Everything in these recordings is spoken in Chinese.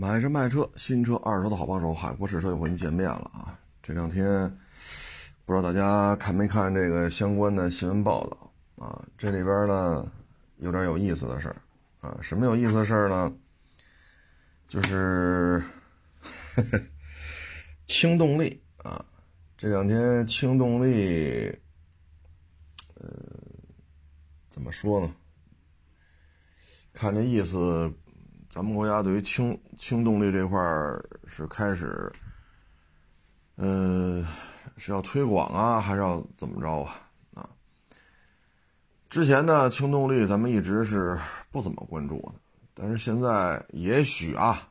买车卖车，新车二手的好帮手，海阔试车又和您见面了啊！这两天不知道大家看没看这个相关的新闻报道啊？这里边呢有点有意思的事儿啊，什么有意思的事儿呢？就是呵 呵轻动力啊，这两天轻动力，呃，怎么说呢？看这意思。咱们国家对于轻轻动力这块儿是开始，呃，是要推广啊，还是要怎么着啊？啊，之前呢，轻动力咱们一直是不怎么关注的，但是现在也许啊，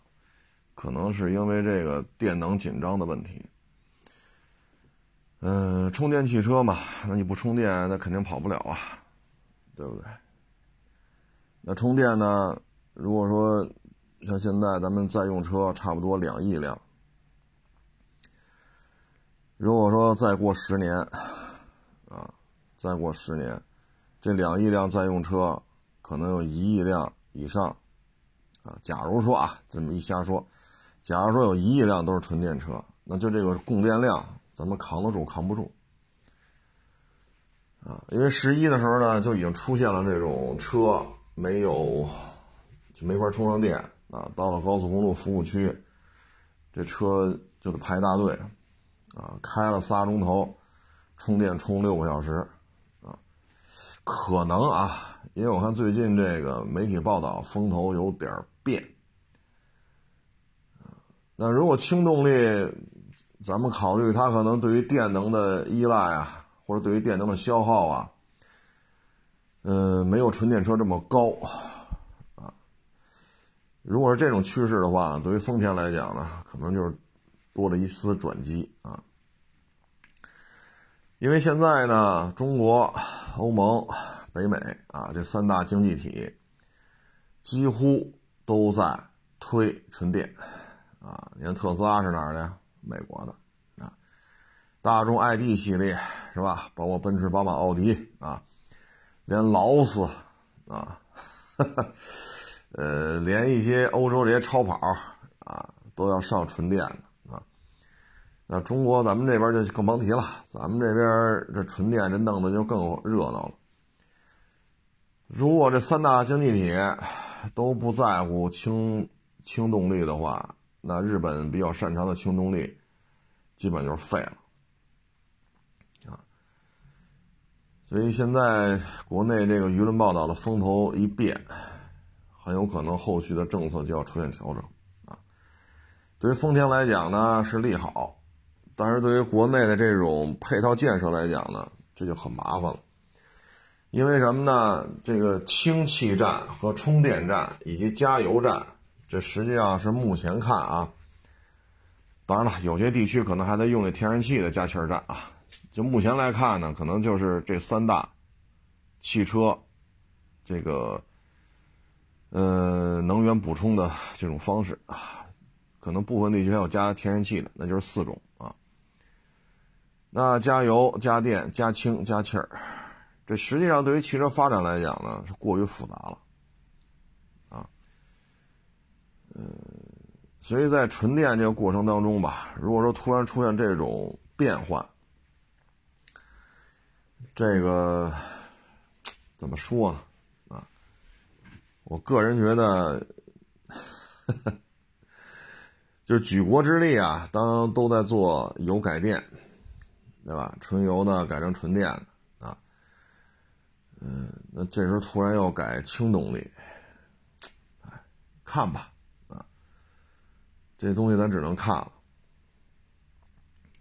可能是因为这个电能紧张的问题，嗯，充电汽车嘛，那你不充电，那肯定跑不了啊，对不对？那充电呢？如果说像现在咱们在用车差不多两亿辆，如果说再过十年，啊，再过十年，这两亿辆在用车可能有一亿辆以上，啊，假如说啊这么一瞎说，假如说有一亿辆都是纯电车，那就这个供电量咱们扛得住扛不住，啊，因为十一的时候呢就已经出现了这种车没有。就没法充上电啊！到了高速公路服务区，这车就得排大队啊！开了仨钟头，充电充六个小时啊！可能啊，因为我看最近这个媒体报道风头有点变那如果轻动力，咱们考虑它可能对于电能的依赖啊，或者对于电能的消耗啊，嗯，没有纯电车这么高。如果是这种趋势的话，对于丰田来讲呢，可能就是多了一丝转机啊。因为现在呢，中国、欧盟、北美啊这三大经济体几乎都在推纯电啊。你看特斯拉是哪儿的呀？美国的啊。大众 ID 系列是吧？包括奔驰、宝马、奥迪啊，连劳斯啊。呃，连一些欧洲这些超跑啊，都要上纯电的啊。那中国咱们这边就更甭提了，咱们这边这纯电这弄的就更热闹了。如果这三大经济体都不在乎轻轻动力的话，那日本比较擅长的轻动力，基本就是废了啊。所以现在国内这个舆论报道的风头一变。很有可能后续的政策就要出现调整啊。对于丰田来讲呢是利好，但是对于国内的这种配套建设来讲呢，这就很麻烦了。因为什么呢？这个氢气站和充电站以及加油站，这实际上是目前看啊，当然了，有些地区可能还在用那天然气的加气站啊。就目前来看呢，可能就是这三大汽车这个。呃，能源补充的这种方式啊，可能部分地区还有加天然气的，那就是四种啊。那加油、加电、加氢、加气儿，这实际上对于汽车发展来讲呢，是过于复杂了啊。嗯，所以在纯电这个过程当中吧，如果说突然出现这种变化，这个怎么说呢？我个人觉得，就是举国之力啊，当都在做油改电，对吧？纯油的改成纯电的啊，嗯，那这时候突然要改轻动力，看吧，啊，这东西咱只能看了。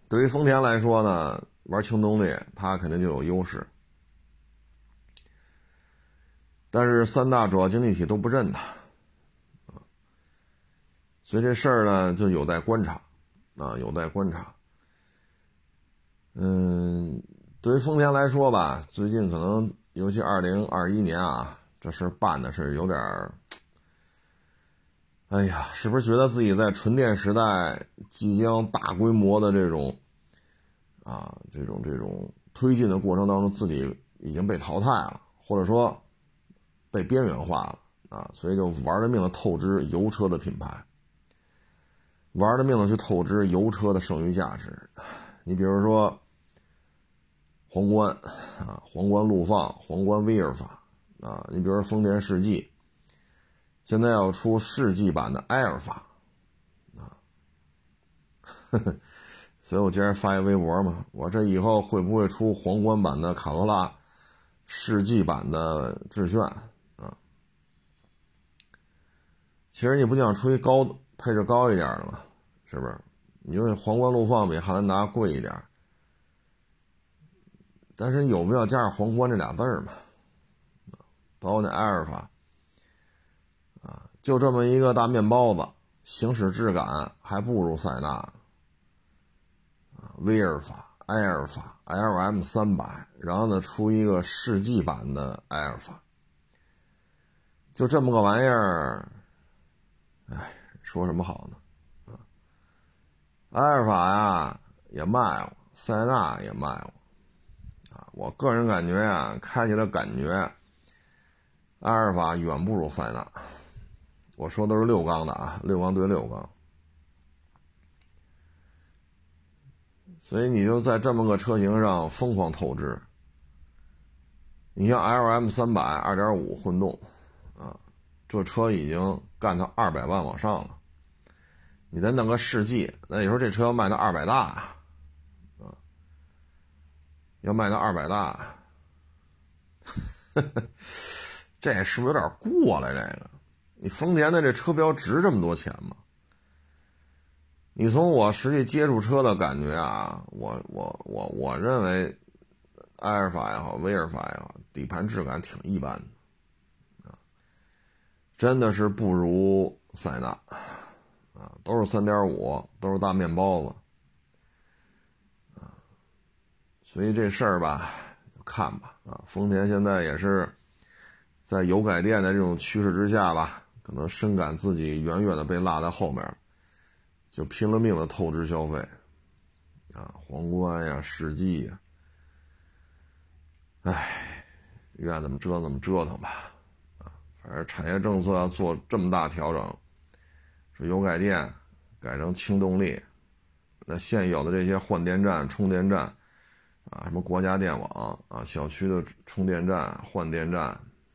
对于丰田来说呢，玩轻动力，它肯定就有优势。但是三大主要经济体都不认他，啊，所以这事儿呢就有待观察，啊，有待观察。嗯，对于丰田来说吧，最近可能尤其二零二一年啊，这事办的是有点儿，哎呀，是不是觉得自己在纯电时代即将大规模的这种，啊，这种这种推进的过程当中，自己已经被淘汰了，或者说？被边缘化了啊，所以就玩了命的透支油车的品牌，玩了命的去透支油车的剩余价值。你比如说，皇冠啊，皇冠陆放，皇冠威尔法啊，你比如说丰田世纪，现在要出世纪版的埃尔法啊，所以我今儿发一微博嘛，我这以后会不会出皇冠版的卡罗拉，世纪版的致炫啊？其实你不想出一高配置高一点的吗？是不是？你因为皇冠陆放比汉兰达贵一点，但是有必要加上皇冠这俩字儿吗？包括那埃尔法，啊，就这么一个大面包子，行驶质感还不如塞纳，啊，威尔法、埃尔法、LM 三百，然后呢出一个世纪版的埃尔法，就这么个玩意儿，哎，说什么好呢？埃尔法呀也卖过，塞纳也卖过，啊，我个人感觉啊，开起来感觉，埃尔法远不如塞纳。我说都是六缸的啊，六缸对六缸，所以你就在这么个车型上疯狂透支。你像 L M 三百二点五混动，啊，这车已经干到二百万往上了。你再弄个世纪，那你说这车要卖到二百大，啊，要卖到二百大，这是不是有点过了？这个，你丰田的这车标值这么多钱吗？你从我实际接触车的感觉啊，我我我我认为，埃尔法也好，威尔法也好，底盘质感挺一般的，真的是不如塞纳。啊，都是三点五，都是大面包子，啊，所以这事儿吧，看吧，啊，丰田现在也是在油改电的这种趋势之下吧，可能深感自己远远的被落在后面，就拼了命的透支消费，啊，皇冠呀，世纪呀，唉，愿怎么折腾怎么折腾吧，而，产业政策要做这么大调整。是油改电改成轻动力，那现有的这些换电站、充电站啊，什么国家电网啊、小区的充电站、换电站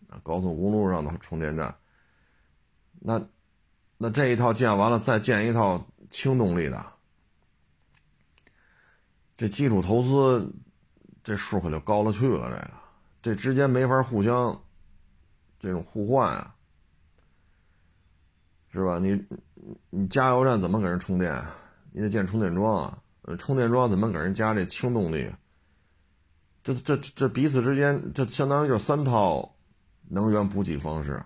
啊、高速公路上的充电站，那那这一套建完了，再建一套轻动力的，这基础投资这数可就高了去了。这个这之间没法互相这种互换啊。是吧？你你加油站怎么给人充电？你得建充电桩啊。充电桩怎么给人加这轻动力？这这这彼此之间，这相当于就是三套能源补给方式。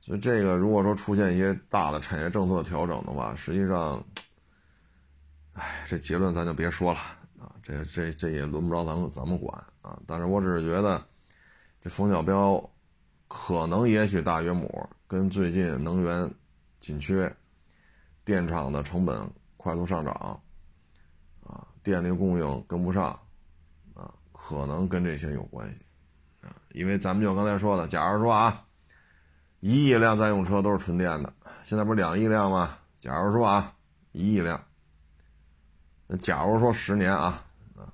所以这个如果说出现一些大的产业政策调整的话，实际上，哎，这结论咱就别说了啊。这这这也轮不着咱们咱们管啊。但是我只是觉得，这冯小彪可能也许大约母。跟最近能源紧缺、电厂的成本快速上涨，啊，电力供应跟不上，啊，可能跟这些有关系，啊，因为咱们就刚才说的，假如说啊，一亿辆在用车都是纯电的，现在不是两亿辆吗？假如说啊，一亿辆，那假如说十年啊，啊，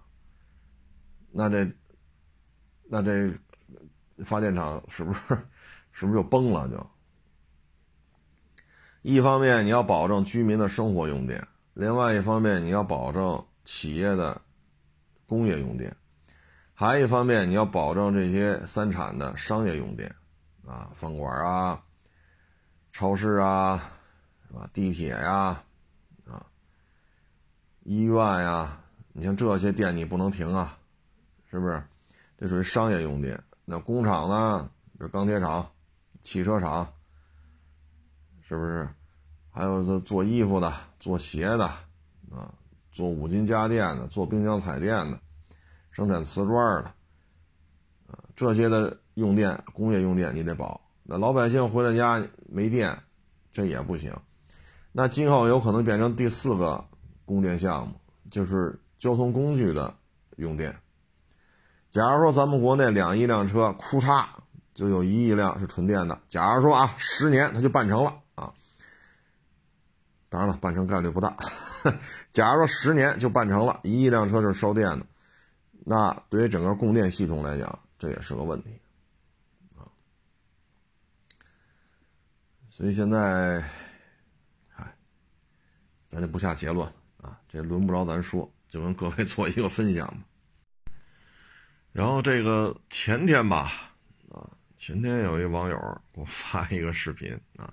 那这，那这发电厂是不是是不是就崩了就？一方面你要保证居民的生活用电，另外一方面你要保证企业的工业用电，还一方面你要保证这些三产的商业用电，啊，饭馆啊、超市啊，是吧？地铁呀，啊，医院呀，你像这些电你不能停啊，是不是？这属于商业用电。那工厂呢？比如钢铁厂、汽车厂。是不是？还有这做衣服的、做鞋的，啊，做五金家电的、做冰箱彩电的、生产瓷砖的，啊，这些的用电、工业用电你得保。那老百姓回了家没电，这也不行。那今后有可能变成第四个供电项目，就是交通工具的用电。假如说咱们国内两亿辆车，库嚓就有一亿辆是纯电的。假如说啊，十年它就办成了啊。当然了，办成概率不大。假如说十年就办成了，一亿辆车是烧电的，那对于整个供电系统来讲，这也是个问题啊。所以现在，哎，咱就不下结论啊，这轮不着咱说，就跟各位做一个分享吧。然后这个前天吧，啊，前天有一网友给我发一个视频啊。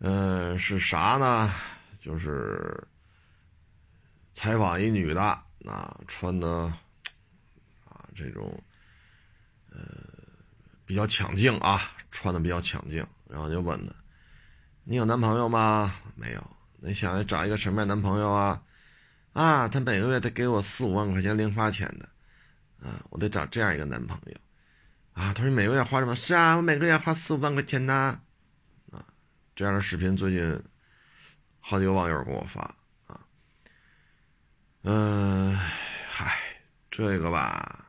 嗯，是啥呢？就是采访一女的，啊，穿的啊这种呃比较抢镜啊，穿的比较抢镜，然后就问她：“你有男朋友吗？”没有。你想找一个什么样男朋友啊？啊，他每个月得给我四五万块钱零花钱的，啊，我得找这样一个男朋友。啊，他说每个月花什么？是啊，我每个月花四五万块钱呢。啊这样的视频最近好几个网友给我发啊，嗯，嗨，这个吧，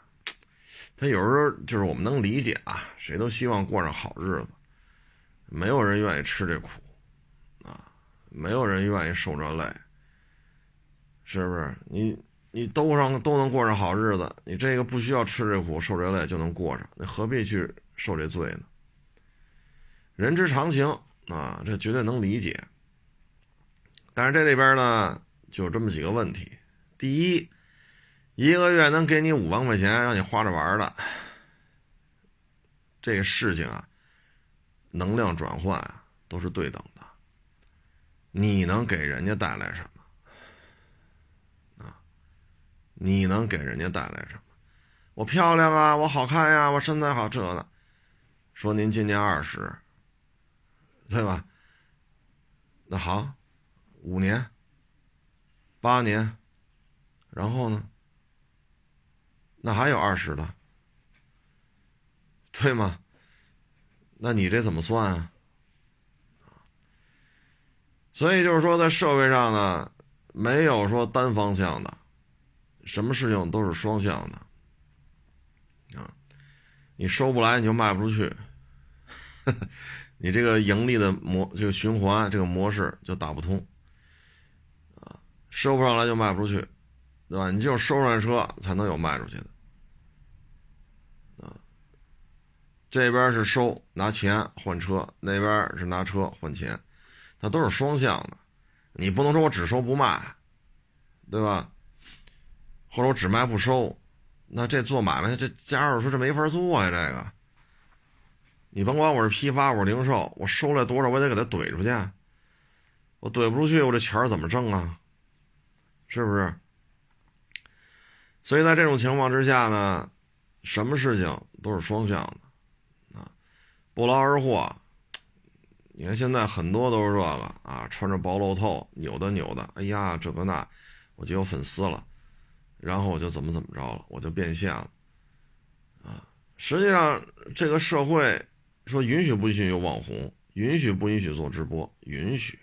他有时候就是我们能理解啊，谁都希望过上好日子，没有人愿意吃这苦啊，没有人愿意受这累，是不是？你你都上都能过上好日子，你这个不需要吃这苦受这累就能过上，那何必去受这罪呢？人之常情。啊，这绝对能理解，但是这里边呢，就有这么几个问题。第一，一个月能给你五万块钱让你花着玩的，这个事情啊，能量转换啊都是对等的。你能给人家带来什么？啊，你能给人家带来什么？我漂亮啊，我好看呀，我身材好，这呢。说您今年二十。对吧？那好，五年、八年，然后呢？那还有二十的，对吗？那你这怎么算啊？所以就是说，在社会上呢，没有说单方向的，什么事情都是双向的啊。你收不来，你就卖不出去。你这个盈利的模，这个循环这个模式就打不通，啊，收不上来就卖不出去，对吧？你只有收上车，才能有卖出去的，啊，这边是收拿钱换车，那边是拿车换钱，它都是双向的，你不能说我只收不卖，对吧？或者我只卖不收，那这做买卖这家伙说这没法做呀，这个。你甭管我是批发，我是零售，我收来多少，我得给他怼出去。我怼不出去，我这钱怎么挣啊？是不是？所以在这种情况之下呢，什么事情都是双向的啊，不劳而获。你看现在很多都是这个啊，穿着薄露透，扭的扭的，哎呀，这个那，我就有粉丝了，然后我就怎么怎么着了，我就变现了啊。实际上这个社会。说允许不允许有网红？允许不允许做直播？允许。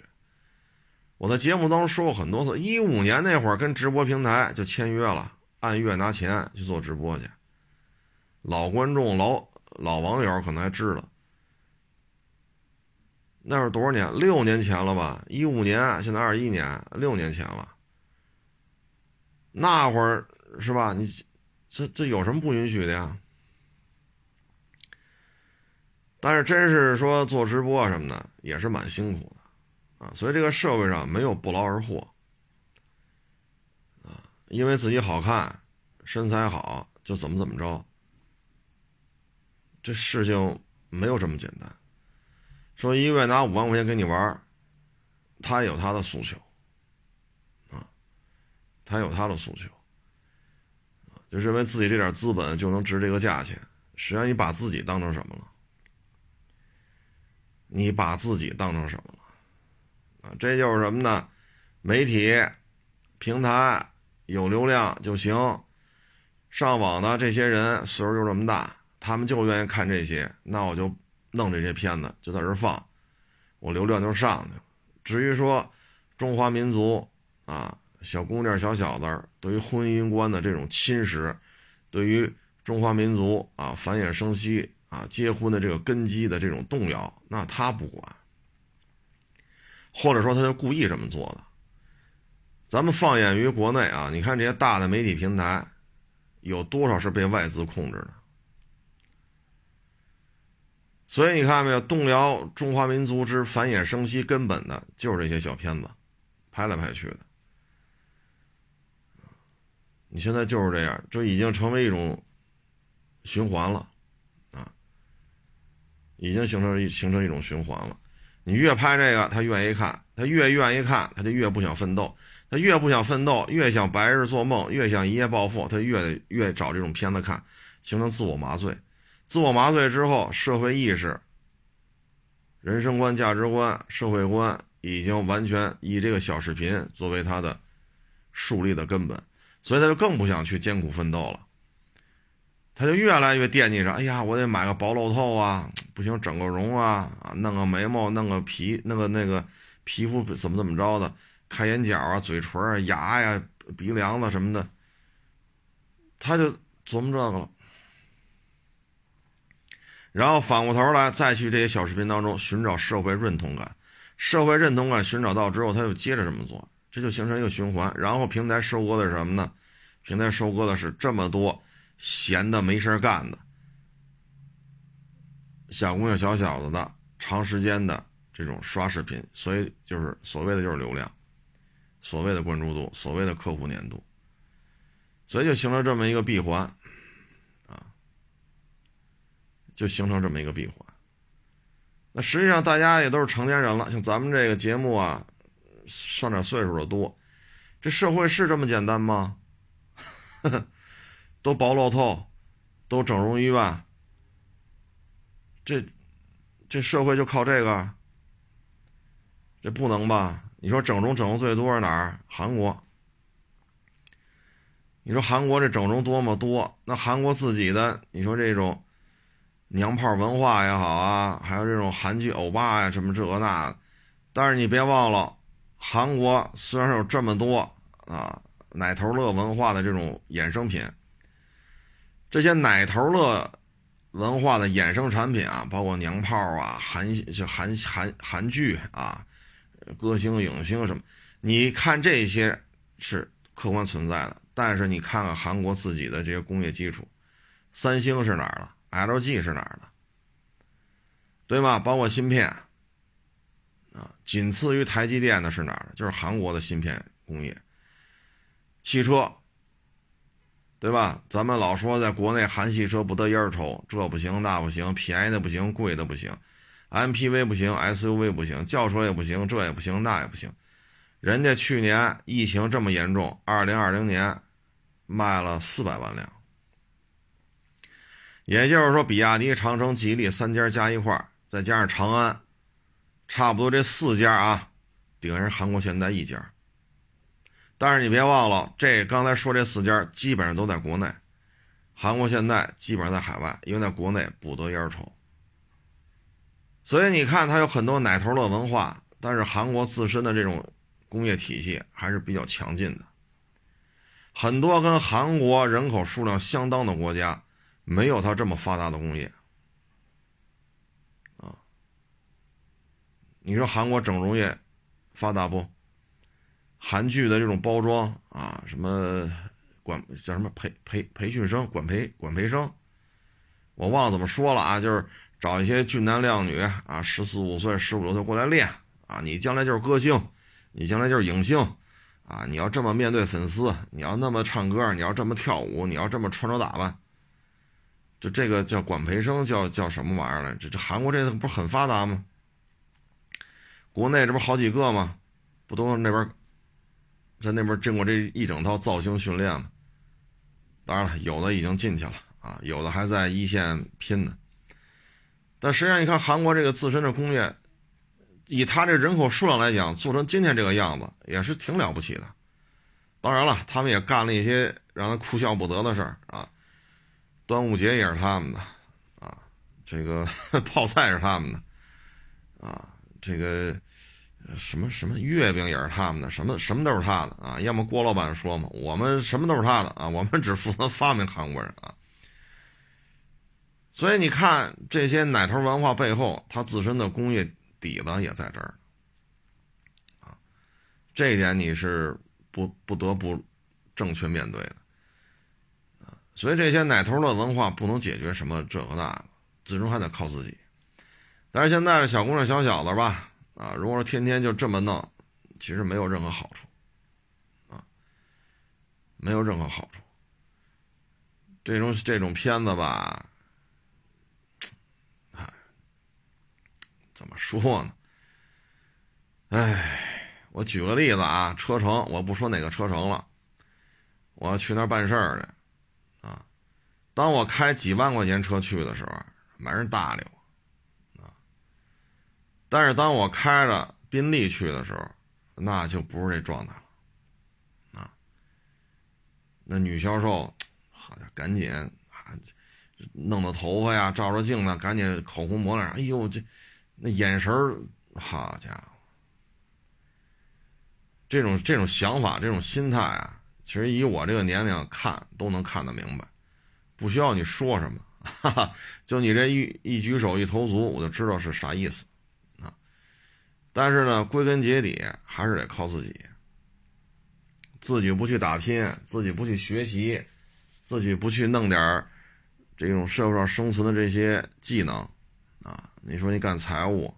我在节目当中说过很多次，一五年那会儿跟直播平台就签约了，按月拿钱去做直播去。老观众、老老网友可能还知道，那是多少年？六年前了吧？一五年，现在二一年，六年前了。那会儿是吧？你这这有什么不允许的呀？但是，真是说做直播什么的，也是蛮辛苦的，啊，所以这个社会上没有不劳而获，啊，因为自己好看、身材好就怎么怎么着，这事情没有这么简单。说一个月拿五万块钱给你玩，他有他的诉求，他有他的诉求，就认为自己这点资本就能值这个价钱，实际上你把自己当成什么了？你把自己当成什么了？啊，这就是什么呢？媒体平台有流量就行。上网的这些人岁数就这么大，他们就愿意看这些，那我就弄这些片子就在这放，我流量就上去了。至于说中华民族啊，小姑娘、小小子对于婚姻观的这种侵蚀，对于中华民族啊繁衍生息。啊，结婚的这个根基的这种动摇，那他不管。或者说他就故意这么做的。咱们放眼于国内啊，你看这些大的媒体平台，有多少是被外资控制的？所以你看没有，动摇中华民族之繁衍生息根本的，就是这些小片子，拍来拍去的。你现在就是这样，这已经成为一种循环了，啊，已经形成形成一种循环了。你越拍这个，他愿意看，他越愿意看，他就越不想奋斗，他越不想奋斗，越想白日做梦，越想一夜暴富，他越越找这种片子看，形成自我麻醉。自我麻醉之后，社会意识、人生观、价值观、社会观已经完全以这个小视频作为他的树立的根本，所以他就更不想去艰苦奋斗了。他就越来越惦记着，哎呀，我得买个薄露透啊，不行，整个容啊，啊，弄个眉毛，弄个皮，弄个那个皮肤怎么怎么着的，开眼角啊，嘴唇啊，牙呀，鼻梁子什么的，他就琢磨这个了。然后反过头来再去这些小视频当中寻找社会认同感，社会认同感寻找到之后，他又接着这么做，这就形成一个循环。然后平台收割的是什么呢？平台收割的是这么多闲的没事干的小姑娘、小小子的长时间的这种刷视频，所以就是所谓的就是流量，所谓的关注度，所谓的客户粘度，所以就形成这么一个闭环。啊就形成这么一个闭环。那实际上大家也都是成年人了，像咱们这个节目啊，上点岁数的多。这社会是这么简单吗？都薄露透，都整容医院，这这社会就靠这个？这不能吧？你说整容整容最多是哪儿？韩国。你说韩国这整容多么多？那韩国自己的，你说这种。娘炮文化也好啊，还有这种韩剧欧巴呀，什么这个那，但是你别忘了，韩国虽然有这么多啊奶头乐文化的这种衍生品，这些奶头乐文化的衍生产品啊，包括娘炮啊、韩就韩韩韩剧啊、歌星影星什么，你看这些是客观存在的，但是你看看韩国自己的这些工业基础，三星是哪儿的？LG 是哪儿的？对吗？包括芯片啊，仅次于台积电的是哪儿？就是韩国的芯片工业。汽车，对吧？咱们老说在国内韩系车不得烟抽，这不行那不行，便宜的不行，贵的不行，MPV 不行，SUV 不行，轿车也不行，这也不行那也不行。人家去年疫情这么严重，二零二零年卖了四百万辆。也就是说，比亚迪、长城、吉利三家加一块再加上长安，差不多这四家啊，顶人韩国现代一家。但是你别忘了，这刚才说这四家基本上都在国内，韩国现代基本上在海外，因为在国内不得烟抽。所以你看，它有很多奶头乐文化，但是韩国自身的这种工业体系还是比较强劲的。很多跟韩国人口数量相当的国家。没有它这么发达的工业，你说韩国整容业发达不？韩剧的这种包装啊，什么管叫什么培培培训生、管培管培生，我忘了怎么说了啊，就是找一些俊男靓女啊，十四五岁、十五六岁过来练啊，你将来就是歌星，你将来就是影星啊，你要这么面对粉丝，你要那么唱歌，你要这么跳舞，你要这么穿着打扮。就这个叫管培生，叫叫什么玩意儿来？这这韩国这个不是很发达吗？国内这不好几个吗？不都是那边在那边经过这一整套造型训练吗？当然了，有的已经进去了啊，有的还在一线拼呢。但实际上，你看韩国这个自身的工业，以他这人口数量来讲，做成今天这个样子也是挺了不起的。当然了，他们也干了一些让他哭笑不得的事儿啊。端午节也是他们的，啊，这个 泡菜是他们的，啊，这个什么什么月饼也是他们的，什么什么都是他的啊。要么郭老板说嘛，我们什么都是他的啊，我们只负责发明韩国人啊。所以你看这些奶头文化背后，它自身的工业底子也在这儿啊，这一点你是不不得不正确面对的啊。所以这些奶头的文化不能解决什么这个那个，最终还得靠自己。但是现在的小姑娘小小子吧，啊，如果说天天就这么弄，其实没有任何好处，啊，没有任何好处。这种这种片子吧，哎，怎么说呢？哎，我举个例子啊，车城，我不说哪个车城了，我要去那儿办事儿去，啊，当我开几万块钱车去的时候，没人搭理我，但是当我开着宾利去的时候，那就不是这状态了，啊，那女销售，好家伙，赶紧啊，弄弄头发呀，照照镜子，赶紧口红抹脸，哎呦，这那眼神，好家伙！这种这种想法，这种心态啊，其实以我这个年龄看都能看得明白，不需要你说什么，哈哈，就你这一一举手一投足，我就知道是啥意思。但是呢，归根结底还是得靠自己，自己不去打拼，自己不去学习，自己不去弄点儿这种社会上生存的这些技能啊。你说你干财务，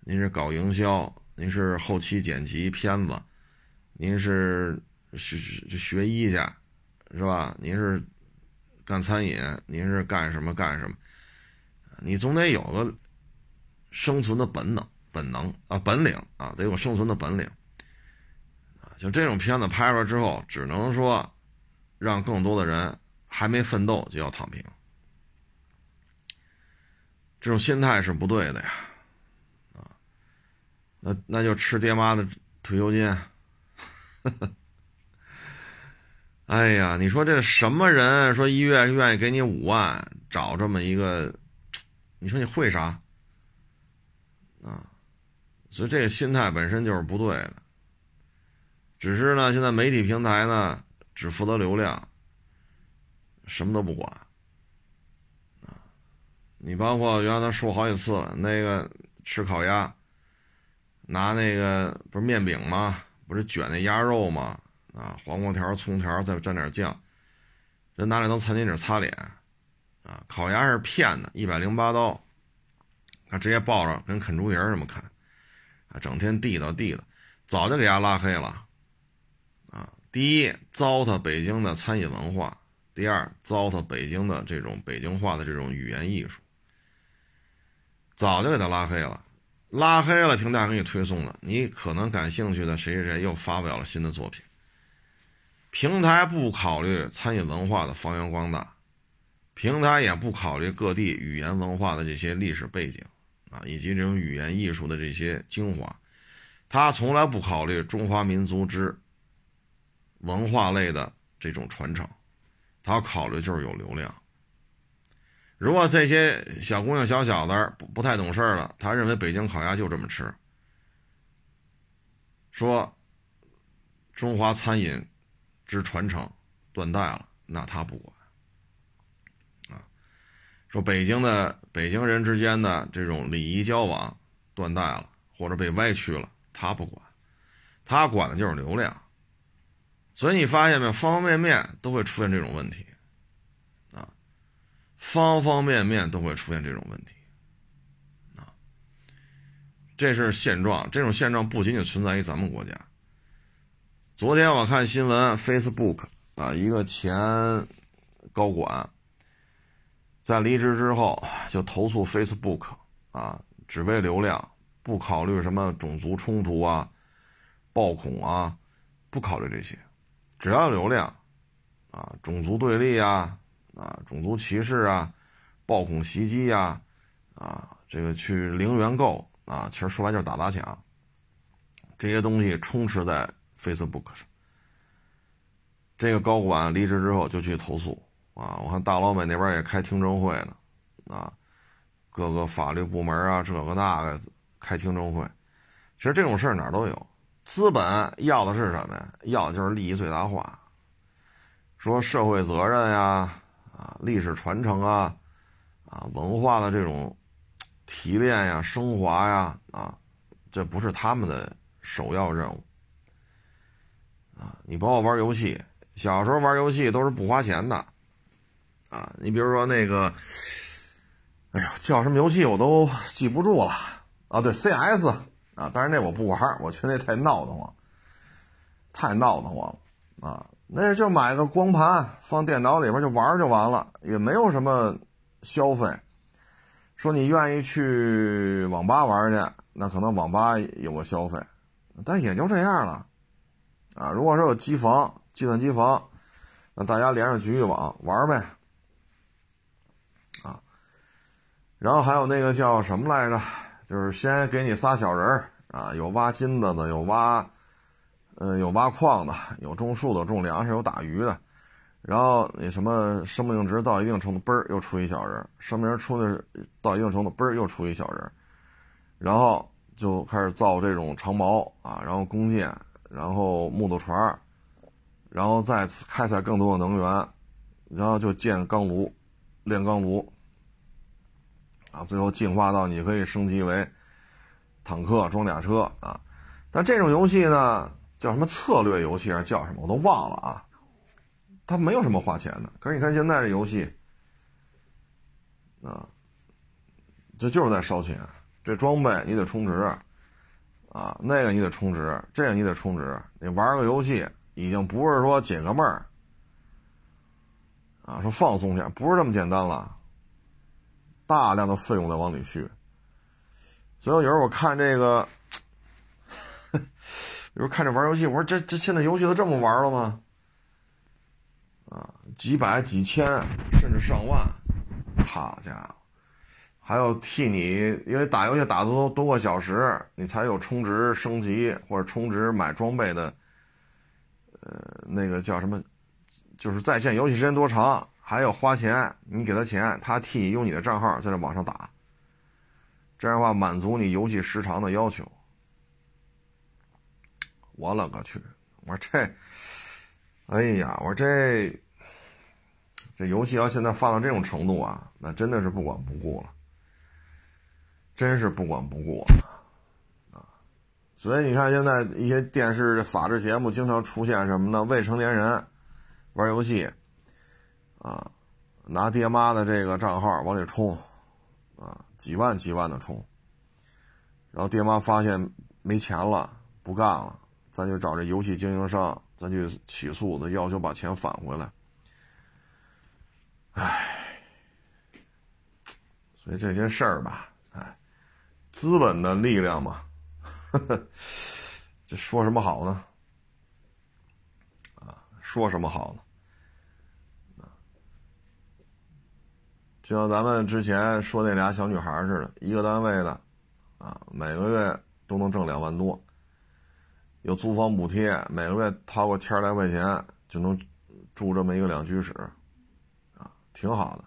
你是搞营销。您是后期剪辑片子，您是学学学医去，是吧？您是干餐饮，您是干什么干什么？你总得有个生存的本能、本能啊、本领啊，得有生存的本领啊。就这种片子拍出来之后，只能说让更多的人还没奋斗就要躺平，这种心态是不对的呀。啊那那就吃爹妈的退休金。哎呀，你说这什么人？说一月愿意给你五万，找这么一个，你说你会啥？啊，所以这个心态本身就是不对的。只是呢，现在媒体平台呢，只负责流量，什么都不管。啊，你包括原来他说好几次了，那个吃烤鸭。拿那个不是面饼吗？不是卷那鸭肉吗？啊，黄瓜条、葱条，再蘸点酱，人拿来当餐巾纸擦脸，啊，烤鸭是片的，一百零八刀，他直接抱着跟啃猪蹄儿这么啃，啊，整天地道地道，早就给他拉黑了，啊，第一糟蹋北京的餐饮文化，第二糟蹋北京的这种北京话的这种语言艺术，早就给他拉黑了。拉黑了，平台给你推送的，你可能感兴趣的谁谁谁又发表了新的作品。平台不考虑餐饮文化的发扬光大，平台也不考虑各地语言文化的这些历史背景啊，以及这种语言艺术的这些精华，他从来不考虑中华民族之文化类的这种传承，他考虑就是有流量。如果这些小姑娘、小小子不不太懂事儿了，他认为北京烤鸭就这么吃，说中华餐饮之传承断代了，那他不管啊。说北京的北京人之间的这种礼仪交往断代了，或者被歪曲了，他不管，他管的就是流量。所以你发现没有，方方面面都会出现这种问题。啊方方面面都会出现这种问题，啊，这是现状。这种现状不仅仅存在于咱们国家。昨天我看新闻，Facebook 啊，一个前高管在离职之后就投诉 Facebook 啊，只为流量，不考虑什么种族冲突啊、暴恐啊，不考虑这些，只要流量啊，种族对立啊。啊，种族歧视啊，暴恐袭击呀，啊，这个去零元购啊，其实说白就是打砸抢，这些东西充斥在 Facebook 上。这个高管离职之后就去投诉啊，我看大老美那边也开听证会呢，啊，各个法律部门啊，这个那个开听证会。其实这种事哪都有，资本要的是什么呀？要的就是利益最大化，说社会责任呀。啊，历史传承啊，啊，文化的这种提炼呀、升华呀，啊，这不是他们的首要任务，啊，你包括玩游戏，小时候玩游戏都是不花钱的，啊，你比如说那个，哎呦，叫什么游戏我都记不住了啊，对，CS 啊，但是那我不玩，我觉得那太闹腾了，太闹腾了啊，那就买个光盘放电脑里边就玩就完了，也没有什么消费。说你愿意去网吧玩去，那可能网吧有个消费，但也就这样了，啊，如果说有机房、计算机房，那大家连上局域网玩呗，啊，然后还有那个叫什么来着，就是先给你仨小人儿啊，有挖金子的，有挖，呃，有挖矿的，有种树的，种粮食，有打鱼的。然后你什么生命值到一定程度，嘣儿又出一小人；生命值出的到一定程度，嘣儿又出一小人。然后就开始造这种长矛啊，然后弓箭，然后木头船，然后再开采更多的能源，然后就建钢炉、炼钢炉啊，最后进化到你可以升级为坦克、装甲车啊。但这种游戏呢，叫什么策略游戏还是叫什么，我都忘了啊。它没有什么花钱的，可是你看现在这游戏，啊，这就是在烧钱。这装备你得充值，啊，那个你得充值，这个你得充值。你玩个游戏已经不是说解个闷儿，啊，说放松下，不是这么简单了。大量的费用在往里续，所以有时候我看这个，有时候看着玩游戏，我说这这现在游戏都这么玩了吗？啊，几百、几千，甚至上万，好家伙！还要替你，因为打游戏打多多个小时，你才有充值升级或者充值买装备的，呃，那个叫什么？就是在线游戏时间多长，还要花钱，你给他钱，他替你用你的账号在这网上打，这样的话满足你游戏时长的要求。我勒个去！我说这。哎呀，我这这游戏要现在放到这种程度啊，那真的是不管不顾了，真是不管不顾啊！所以你看，现在一些电视的法制节目经常出现什么呢？未成年人玩游戏啊，拿爹妈的这个账号往里充啊，几万几万的充，然后爹妈发现没钱了，不干了，咱就找这游戏经营商。咱去起诉，他要求把钱返回来。唉，所以这些事儿吧，哎，资本的力量嘛，这说什么好呢？啊，说什么好呢？就像咱们之前说那俩小女孩似的，一个单位的，啊，每个月都能挣两万多。有租房补贴，每个月掏个千来块钱就能住这么一个两居室，啊，挺好的。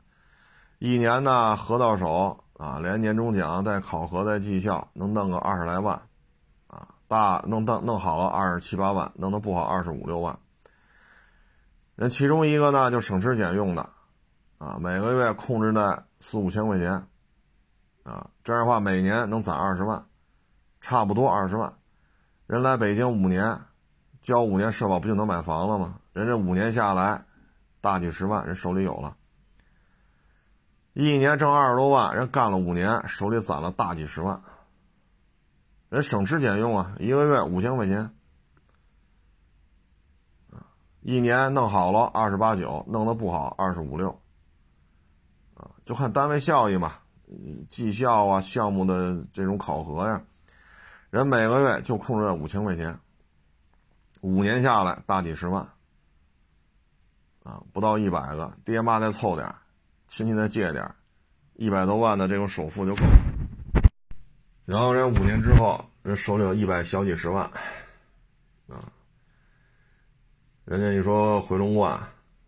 一年呢，合到手啊，连年终奖带考核带绩效，能弄个二十来万，啊，大弄弄弄好了二十七八万，弄得不好二十五六万。人其中一个呢，就省吃俭用的，啊，每个月控制在四五千块钱，啊，这样的话每年能攒二十万，差不多二十万。人来北京五年，交五年社保不就能买房了吗？人这五年下来，大几十万人手里有了，一年挣二十多万，人干了五年，手里攒了大几十万。人省吃俭用啊，一个月五千块钱，一年弄好了二十八九，弄得不好二十五六，就看单位效益嘛，绩效啊，项目的这种考核呀。人每个月就控制在五千块钱，五年下来大几十万，啊，不到一百个，爹妈再凑点亲戚再借点一百多万的这种首付就够了。然后人五年之后，人手里有一百小几十万，啊，人家一说回龙观、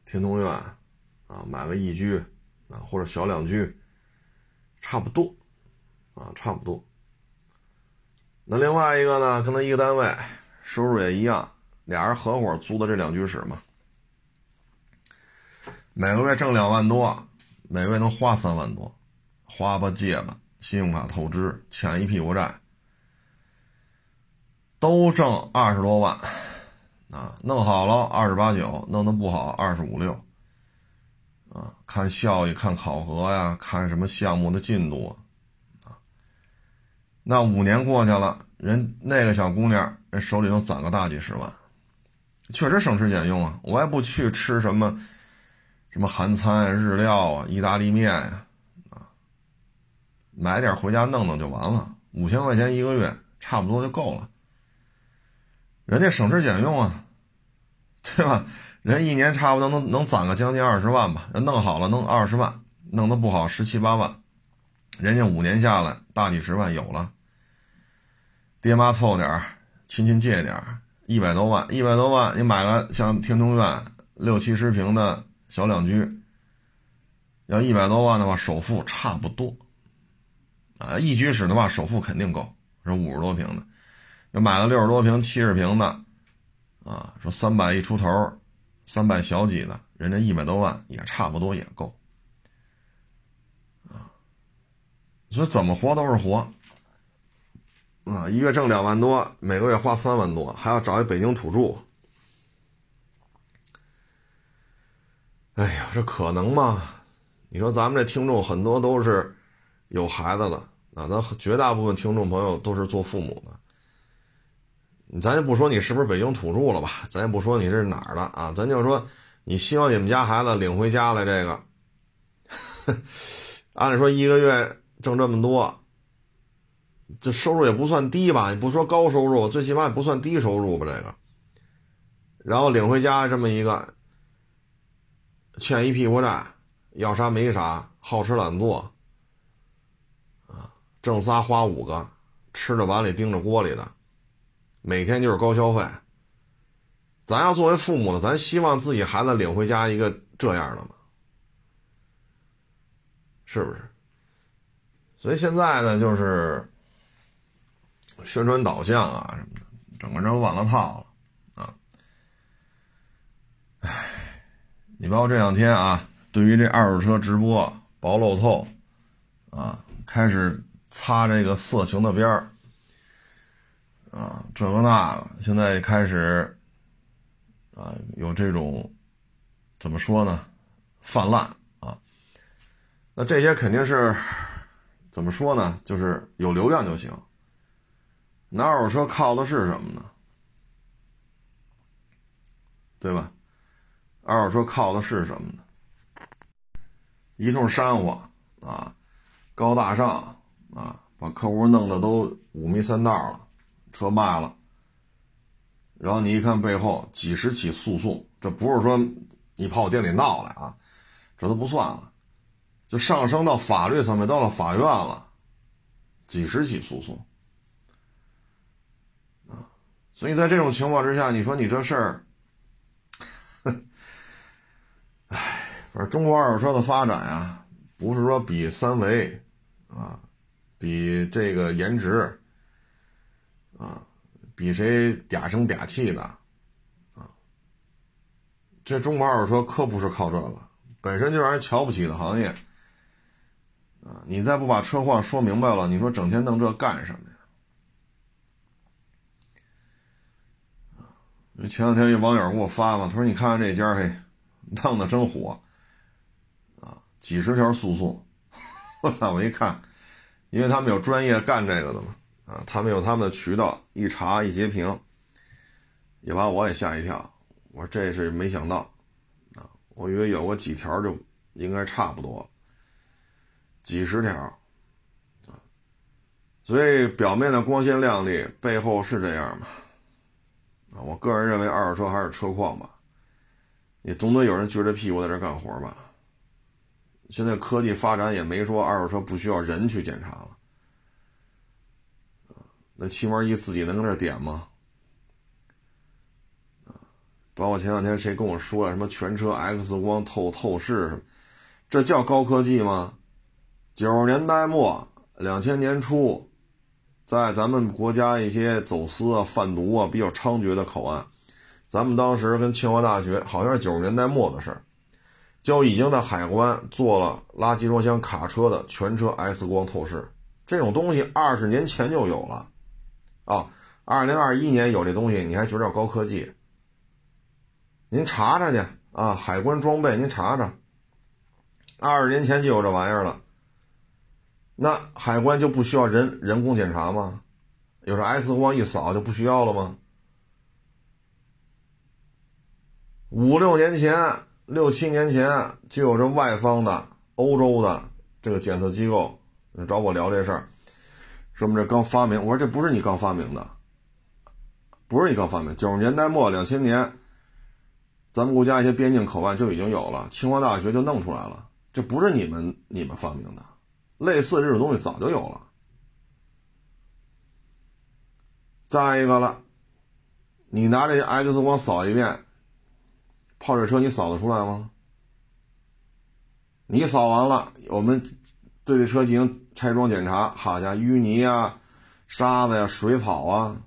天通苑，啊，买个一居，啊，或者小两居，差不多，啊，差不多。那另外一个呢，跟他一个单位，收入也一样，俩人合伙租的这两居室嘛，每个月挣两万多，每个月能花三万多，花吧借吧，信用卡透支，欠一屁股债，都挣二十多万，啊，弄好了二十八九，弄得不好二十五六，啊，看效益，看考核呀，看什么项目的进度，啊，那五年过去了，人那个小姑娘人手里能攒个大几十万，确实省吃俭用啊，我也不去吃什么什么韩餐、日料啊、意大利面呀，啊，买点回家弄弄就完了，五千块钱一个月差不多就够了。人家省吃俭用啊，对吧？人一年差不多能能攒个将近二十万吧，弄好了弄二十万，弄得不好十七八万，人家五年下来大几十万有了。爹妈凑点亲戚借点一百多万，一百多万你买个像天通苑六七十平的小两居，要一百多万的话，首付差不多。啊，一居室的话，首付肯定够，是五十多平的。要买了六十多平、七十平的，啊，说三百一出头，三百小几的，人家一百多万也差不多也够，啊，所以怎么活都是活，啊，一月挣两万多，每个月花三万多，还要找一北京土著，哎呀，这可能吗？你说咱们这听众很多都是有孩子的，啊，咱绝大部分听众朋友都是做父母的。咱也不说你是不是北京土著了吧，咱也不说你是哪儿的啊，咱就说你希望你们家孩子领回家来这个，按理说一个月挣这么多，这收入也不算低吧？你不说高收入，最起码也不算低收入吧？这个，然后领回家这么一个，欠一屁股债，要啥没啥，好吃懒做，啊，挣仨花五个，吃着碗里盯着锅里的。每天就是高消费，咱要作为父母的，咱希望自己孩子领回家一个这样的吗？是不是？所以现在呢，就是宣传导向啊什么的，整个人忘了套了啊！唉，你包括这两天啊，对于这二手车直播薄露透啊，开始擦这个色情的边儿。啊，这个那个，现在开始，啊，有这种，怎么说呢，泛滥啊。那这些肯定是，怎么说呢，就是有流量就行。那二手车靠的是什么呢？对吧？二手车靠的是什么呢？一通煽火啊，高大上啊，把客户弄得都五迷三道了。车卖了，然后你一看背后几十起诉讼，这不是说你跑我店里闹来啊，这都不算了，就上升到法律层面，到了法院了，几十起诉讼啊，所以在这种情况之下，你说你这事儿，唉，反正中国二手车的发展呀，不是说比三维啊，比这个颜值。啊，比谁嗲声嗲气的，啊，这中国二手车可不是靠这个，本身就让人瞧不起的行业，啊，你再不把车况说明白了，你说整天弄这干什么呀？啊，前两天有网友给我发嘛，他说你看看这家，嘿，弄得真火，啊，几十条诉讼，我操！我一看，因为他们有专业干这个的嘛。啊，他们有他们的渠道，一查一截屏，也把我也吓一跳。我说这是没想到，啊，我以为有个几条就应该差不多，几十条，啊，所以表面的光鲜亮丽，背后是这样吗？啊，我个人认为二手车还是车况吧，你总得有人撅着屁股在这干活吧。现在科技发展也没说二手车不需要人去检查。那七毛一自己能搁那点吗？包括前两天谁跟我说了什么全车 X 光透透视什么，这叫高科技吗？九十年代末、两千年初，在咱们国家一些走私啊、贩毒啊比较猖獗的口岸，咱们当时跟清华大学好像是九十年代末的事儿，就已经在海关做了垃圾装箱卡车的全车 X 光透视，这种东西二十年前就有了。啊，二零二一年有这东西，你还觉得高科技？您查查去啊，海关装备您查查，二十年前就有这玩意儿了。那海关就不需要人人工检查吗？有这 X 光一扫就不需要了吗？五六年前、六七年前就有这外方的欧洲的这个检测机构找我聊这事儿，说我们这刚发明。我说这不是你刚发明的，不是你刚发明。九十年代末、两千年，咱们国家一些边境口岸就已经有了，清华大学就弄出来了。这不是你们你们发明的，类似这种东西早就有了。再一个了，你拿这些 X 光扫一遍，泡水车你扫得出来吗？你扫完了，我们对这车进行拆装检查，好家伙，淤泥啊、沙子呀、水草啊，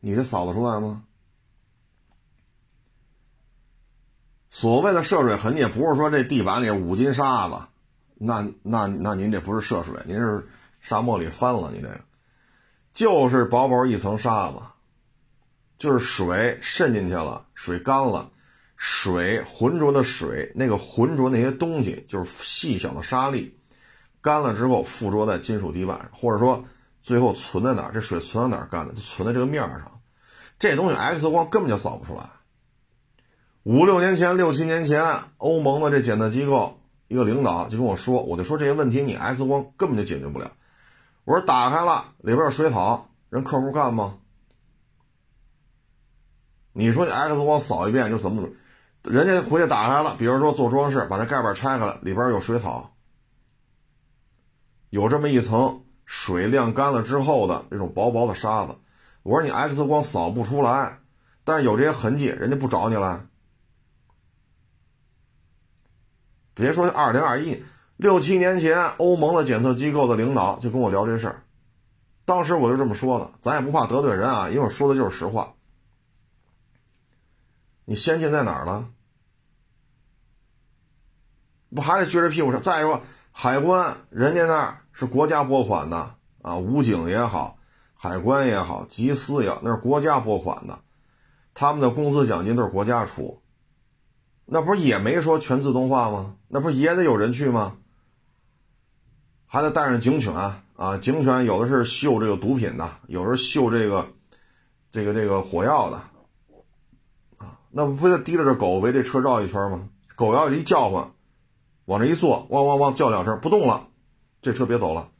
你这扫得出来吗？所谓的涉水痕迹，不是说这地板里五斤沙子，那那那您这不是涉水，您是沙漠里翻了，你这个。就是薄薄一层沙子，就是水渗进去了，水干了，水浑浊的水，那个浑浊那些东西就是细小的沙粒，干了之后附着在金属地板上，或者说最后存在哪儿？这水存在哪儿干的？就存在这个面上，这东西 X 光根本就扫不出来。五六年前、六七年前，欧盟的这检测机构一个领导就跟我说，我就说这些问题你 X 光根本就解决不了。我说打开了，里边有水草，人客户干吗？你说你 X 光扫一遍就怎么怎么，人家回去打开了，比如说做装饰，把这盖板拆开了，里边有水草，有这么一层水晾干了之后的这种薄薄的沙子。我说你 X 光扫不出来，但是有这些痕迹，人家不找你了。别说二零二一。六七年前，欧盟的检测机构的领导就跟我聊这事儿，当时我就这么说的，咱也不怕得罪人啊，因为我说的就是实话。你先进在哪儿了？不还得撅着屁股上？再说海关，人家那是国家拨款的啊，武警也好，海关也好，缉私也好，那是国家拨款的，他们的工资奖金都是国家出，那不是也没说全自动化吗？那不是也得有人去吗？还得带上警犬啊！警犬有的是嗅这个毒品的，有时候嗅这个、这个、这个火药的。那不非得提着这狗围这车绕一圈吗？狗要一叫唤，往这一坐，汪汪汪叫两声不动了，这车别走了。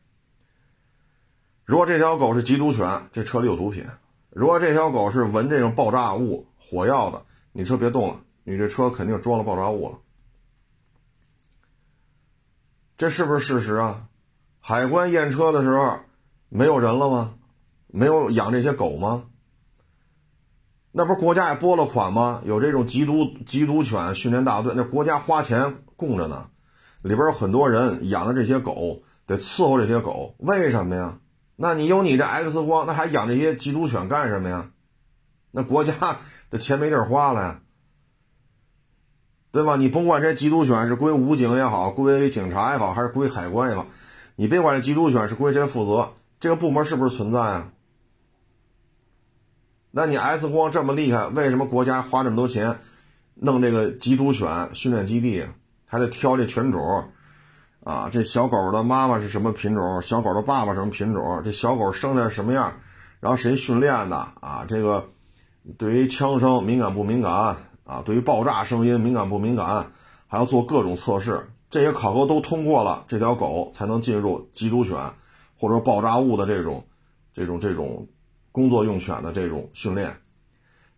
如果这条狗是缉毒犬，这车里有毒品；如果这条狗是闻这种爆炸物、火药的，你车别动了，你这车肯定装了爆炸物了。这是不是事实啊？海关验车的时候，没有人了吗？没有养这些狗吗？那不是国家也拨了款吗？有这种缉毒缉毒犬训练大队，那国家花钱供着呢。里边有很多人养的这些狗，得伺候这些狗。为什么呀？那你有你这 X 光，那还养这些缉毒犬干什么呀？那国家 这钱没地儿花了呀，对吧？你甭管这缉毒犬是归武警也好，归警察也好，还是归海关也好。你别管这缉毒犬是归谁负责，这个部门是不是存在啊？那你 X 光这么厉害，为什么国家花这么多钱弄这个缉毒犬训练基地，还得挑这犬种啊？这小狗的妈妈是什么品种？小狗的爸爸什么品种？这小狗生的什么样？然后谁训练的啊？这个对于枪声敏感不敏感啊？对于爆炸声音敏感不敏感？还要做各种测试。这些考核都通过了，这条狗才能进入缉毒犬或者爆炸物的这种、这种、这种工作用犬的这种训练。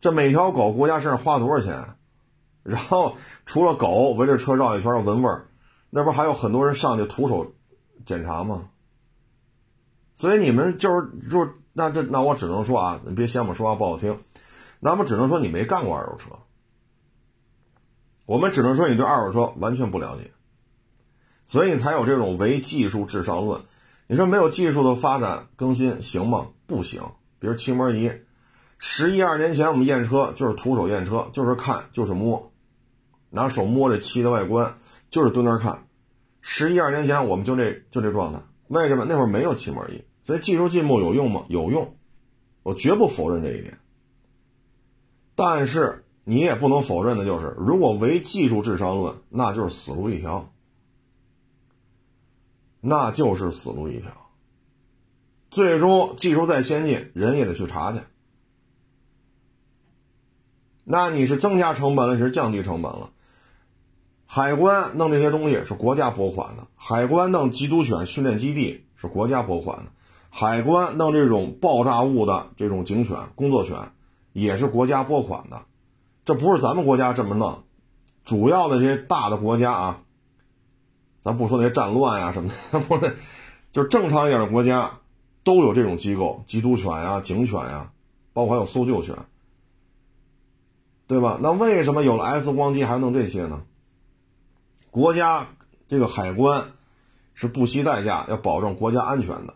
这每条狗国家身上花多少钱？然后除了狗围着车绕一圈闻味儿，那不还有很多人上去徒手检查吗？所以你们就是就那这那我只能说啊，你别嫌我说话不好听，那么只能说你没干过二手车，我们只能说你对二手车完全不了解。所以才有这种唯技术至上论。你说没有技术的发展更新行吗？不行。比如漆膜仪，十一二年前我们验车就是徒手验车，就是看就是摸，拿手摸这漆的外观，就是蹲那儿看。十一二年前我们就这就这状态。为什么那会儿没有漆膜仪？所以技术进步有用吗？有用，我绝不否认这一点。但是你也不能否认的就是，如果唯技术至上论，那就是死路一条，那就是死路一条。最终技术再先进，人也得去查去。那你是增加成本了，是降低成本了？海关弄这些东西是国家拨款的，海关弄缉毒犬训练基地是国家拨款的，海关弄这种爆炸物的这种警犬工作犬也是国家拨款的。这不是咱们国家这么弄，主要的这些大的国家啊，咱不说那些战乱呀什么的，不是，就正常一点的国家都有这种机构，缉毒犬呀、警犬呀，包括还有搜救犬，对吧？那为什么有了 X 光机还弄这些呢？国家这个海关是不惜代价要保证国家安全的，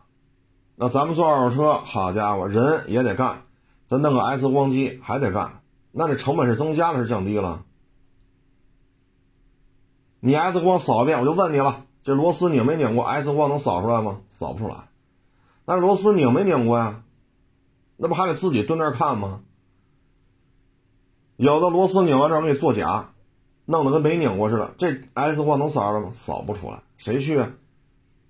那咱们做二手车，好家伙，人也得干，咱弄个 X 光机还得干，那这成本是增加了是降低了？你 X 光扫一遍，我就问你了，这螺丝拧没拧过？X 光能扫出来吗？扫不出来。那螺丝拧没拧过呀？那不还得自己蹲那儿看吗？有的螺丝拧完之后给你作假。弄得跟没拧过似的，这 X 光能扫了吗？扫不出来，谁去啊？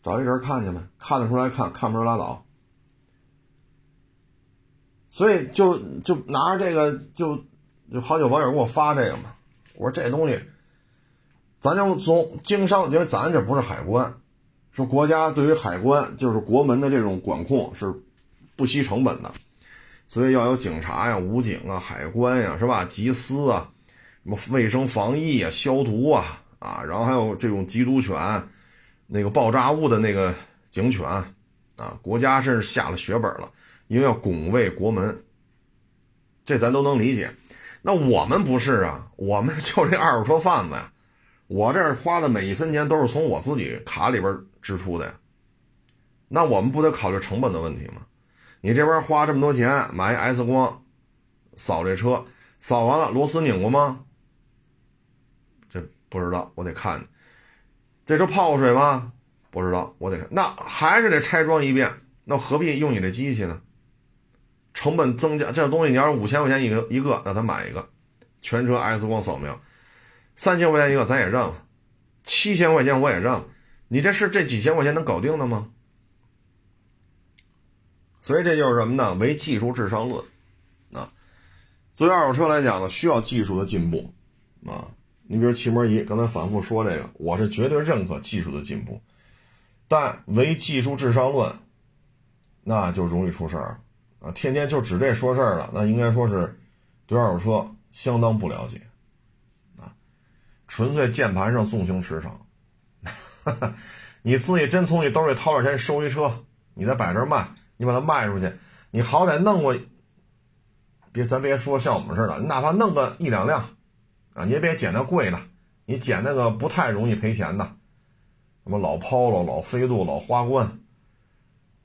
找一人看去呗，看得出来看，看不出来拉倒。所以就就拿着这个，就就好久网友给我发这个嘛。我说这东西，咱就从经商，因为咱这不是海关，说国家对于海关就是国门的这种管控是不惜成本的，所以要有警察呀、武警啊、海关呀，是吧？缉私啊。什么卫生防疫啊、消毒啊啊，然后还有这种缉毒犬，那个爆炸物的那个警犬啊，国家甚至下了血本了，因为要拱卫国门，这咱都能理解。那我们不是啊，我们就这二手车贩子呀，我这花的每一分钱都是从我自己卡里边支出的呀。那我们不得考虑成本的问题吗？你这边花这么多钱买一 S 光扫这车，扫完了螺丝拧过吗？这不知道，我得看。这是泡过水吗？不知道，我得看。那还是得拆装一遍。那何必用你这机器呢？成本增加，这东西你要是五千块钱一个一个，那咱买一个，全车 X 光扫描，三千块钱一个咱也认了，七千块钱我也认了。你这是这几千块钱能搞定的吗？所以这就是什么呢？唯技术至上论。啊，作为二手车来讲呢，需要技术的进步啊。你比如气膜仪，刚才反复说这个，我是绝对认可技术的进步，但唯技术至上论，那就容易出事儿啊！天天就指这说事儿了，那应该说是对二手车相当不了解啊，纯粹键盘上纵情驰骋。你自己真从你兜里掏点钱收一车，你再摆这卖，你把它卖出去，你好歹弄过，别咱别说像我们似的，你哪怕弄个一两辆。啊，你也别捡那贵的，你捡那个不太容易赔钱的，什么老 Polo、老飞度、老花冠，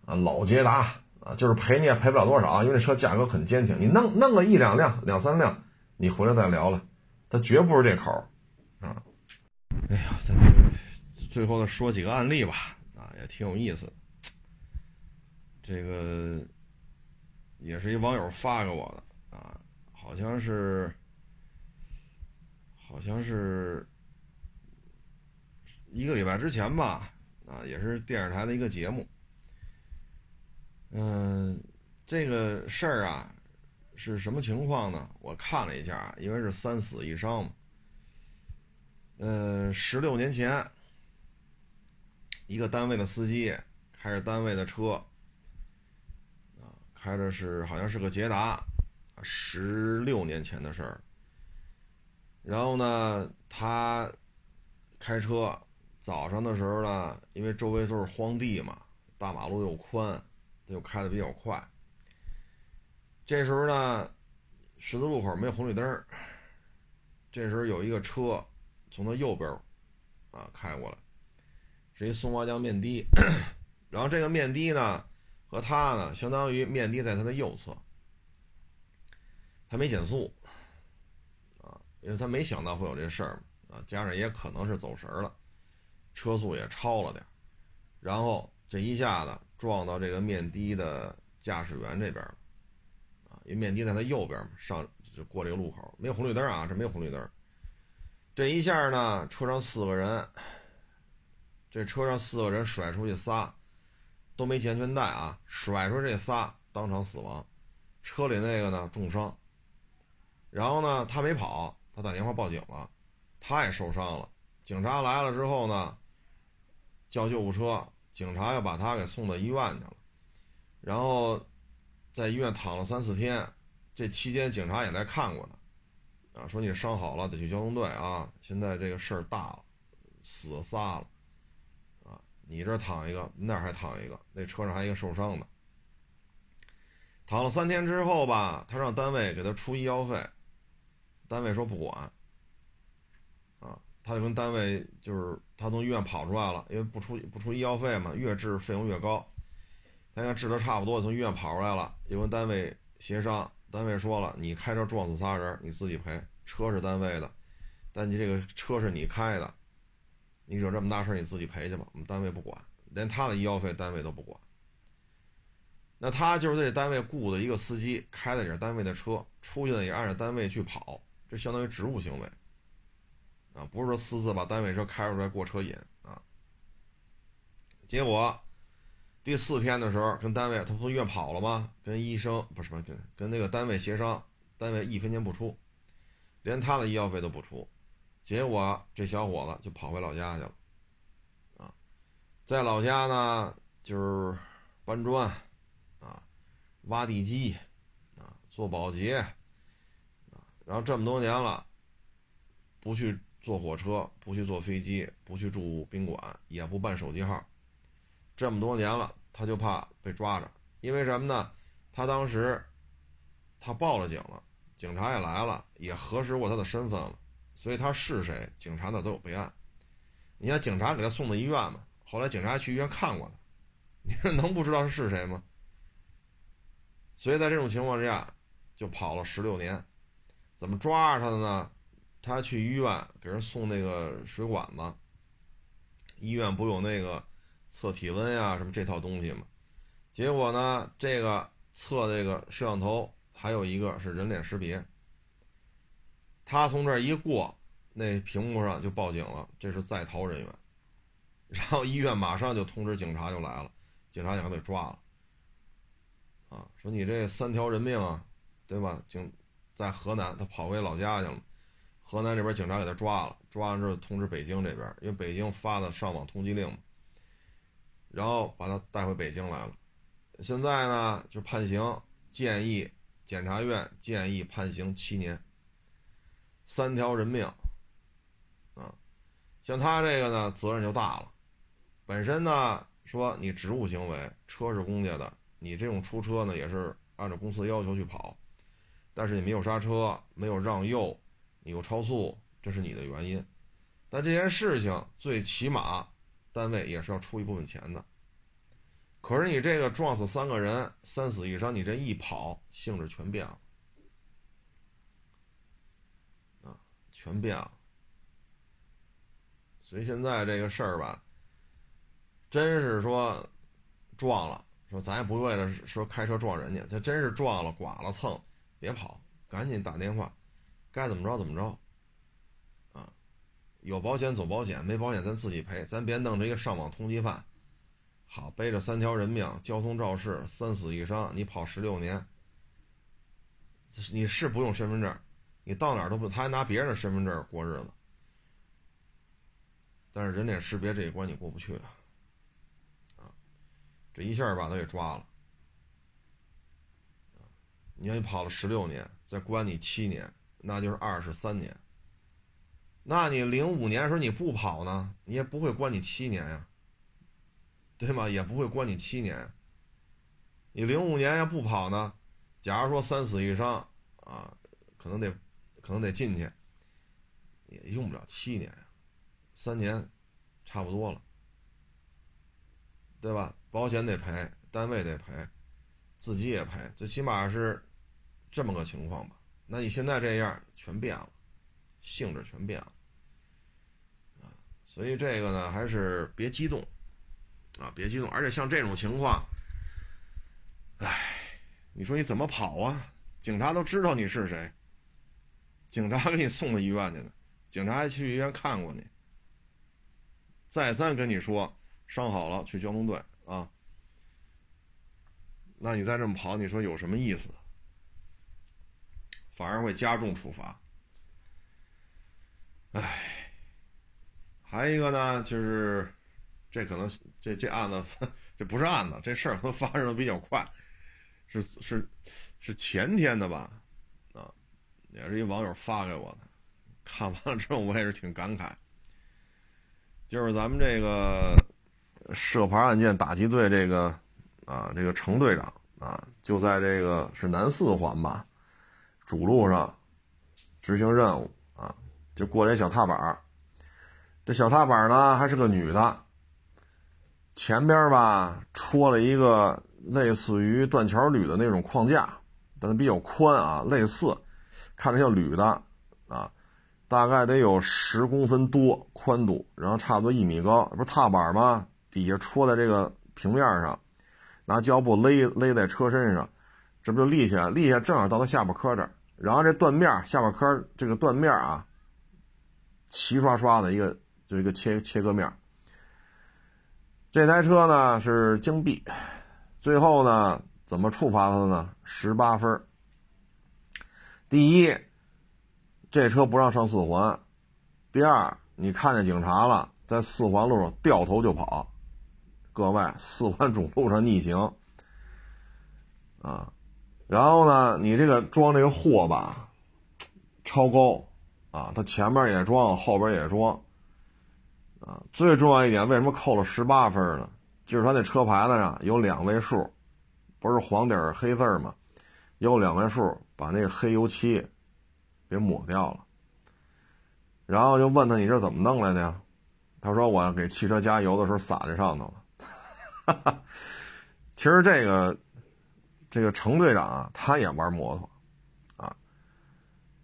啊，老捷达啊，就是赔你也赔不了多少，因为这车价格很坚挺。你弄弄个一两辆、两三辆，你回来再聊了，它绝不是这口啊。哎呀，咱最后再说几个案例吧，啊，也挺有意思。这个也是一网友发给我的啊，好像是。好像是一个礼拜之前吧，啊，也是电视台的一个节目。嗯，这个事儿啊是什么情况呢？我看了一下，因为是三死一伤嘛。呃，十六年前，一个单位的司机开着单位的车，啊，开的是好像是个捷达，十六年前的事儿。然后呢，他开车早上的时候呢，因为周围都是荒地嘛，大马路又宽，他又开的比较快。这时候呢，十字路口没有红绿灯这时候有一个车从他右边啊开过来，是一松花江面的。然后这个面的呢，和他呢，相当于面的在他的右侧，他没减速啊。因为他没想到会有这事儿啊，加上也可能是走神了，车速也超了点，然后这一下子撞到这个面的的驾驶员这边了，啊，因为面的在他右边嘛，上就过这个路口，没有红绿灯啊，这没有红绿灯。这一下呢，车上四个人，这车上四个人甩出去仨，都没系安全带啊，甩出这仨当场死亡，车里那个呢重伤。然后呢，他没跑，他打电话报警了，他也受伤了。警察来了之后呢，叫救护车，警察又把他给送到医院去了，然后在医院躺了三四天。这期间警察也来看过他，啊，说你伤好了得去交通队啊。现在这个事儿大了，死仨了，你这躺一个，那还躺一个，那车上还一个受伤的。躺了三天之后吧，他让单位给他出医药费，单位说不管，啊，他就跟单位就是他从医院跑出来了，因为不出不出医药费嘛，越治费用越高。他看治的差不多，从医院跑出来了，又跟单位协商。单位说了，你开车撞死仨人，你自己赔。车是单位的，但你这个车是你开的，你惹这么大事你自己赔去吧。我们单位不管，连他的医药费单位都不管。那他就是这单位雇的一个司机，开的也是单位的车，出去呢也按照单位去跑，这相当于职务行为啊，不是说私自把单位车开出来过车瘾啊。结果。第四天的时候，跟单位他从医院跑了吗？跟医生不是不跟跟那个单位协商，单位一分钱不出，连他的医药费都不出。结果这小伙子就跑回老家去了，啊，在老家呢就是搬砖，啊，挖地基，啊，做保洁，啊，然后这么多年了，不去坐火车，不去坐飞机，不去住宾馆，也不办手机号。这么多年了，他就怕被抓着，因为什么呢？他当时他报了警了，警察也来了，也核实过他的身份了，所以他是谁，警察那都有备案。你看，警察给他送到医院嘛，后来警察去医院看过他，你说能不知道是谁吗？所以在这种情况之下，就跑了十六年。怎么抓着他的呢？他去医院给人送那个水管子，医院不有那个。测体温呀，什么这套东西嘛？结果呢，这个测这个摄像头还有一个是人脸识别。他从这儿一过，那屏幕上就报警了，这是在逃人员。然后医院马上就通知警察就来了，警察想给抓了。啊，说你这三条人命啊，对吧？警在河南，他跑回老家去了。河南这边警察给他抓了，抓完之后通知北京这边，因为北京发的上网通缉令。然后把他带回北京来了，现在呢就判刑，建议检察院建议判刑七年，三条人命，啊，像他这个呢责任就大了，本身呢说你职务行为，车是公家的，你这种出车呢也是按照公司要求去跑，但是你没有刹车，没有让右，你又超速，这是你的原因，但这件事情最起码。单位也是要出一部分钱的，可是你这个撞死三个人，三死一伤，你这一跑性质全变了，全变了。所以现在这个事儿吧，真是说撞了，说咱也不为了说开车撞人家，这真是撞了、剐了、蹭，别跑，赶紧打电话，该怎么着怎么着。啊有保险走保险，没保险咱自己赔，咱别弄这个上网通缉犯。好，背着三条人命，交通肇事，三死一伤，你跑十六年，你是不用身份证，你到哪儿都不，他还拿别人的身份证过日子。但是人脸识别这一关你过不去啊！啊，这一下把他给抓了。你看你跑了十六年，再关你七年，那就是二十三年。那你零五年的时候你不跑呢，你也不会关你七年呀，对吗？也不会关你七年。你零五年要不跑呢，假如说三死一伤啊，可能得可能得进去，也用不了七年，三年差不多了，对吧？保险得赔，单位得赔，自己也赔，最起码是这么个情况吧？那你现在这样全变了，性质全变了。所以这个呢，还是别激动，啊，别激动。而且像这种情况，唉，你说你怎么跑啊？警察都知道你是谁，警察给你送到医院去的，警察还去医院看过你，再三跟你说伤好了去交通队啊。那你再这么跑，你说有什么意思？反而会加重处罚。唉，还有一个呢，就是这可能这这案子 这不是案子，这事儿可能发生的比较快，是是是前天的吧？也是一网友发给我的，看完了之后我也是挺感慨。就是咱们这个涉牌案件打击队这个啊，这个程队长啊，就在这个是南四环吧。主路上执行任务啊，就过这小踏板这小踏板呢还是个女的，前边吧戳了一个类似于断桥铝的那种框架，但它比较宽啊，类似，看着像铝的啊，大概得有十公分多宽度，然后差不多一米高，不是踏板吗？底下戳在这个平面上，拿胶布勒勒在车身上，这不就立起来？立下正好到他下巴颏这儿。然后这断面下巴颏这个断面啊，齐刷刷的一个就一个切切割面。这台车呢是京 B，最后呢怎么处罚他的呢？十八分。第一，这车不让上四环；第二，你看见警察了，在四环路上掉头就跑。各位，四环主路上逆行啊！然后呢，你这个装这个货吧，超高，啊，它前面也装，后边也装，啊，最重要一点，为什么扣了十八分呢？就是他那车牌子上有两位数，不是黄底黑字吗？有两位数，把那个黑油漆给抹掉了。然后就问他你这怎么弄来的呀？他说我给汽车加油的时候洒在上头了。哈 哈其实这个。这个程队长啊，他也玩摩托，啊，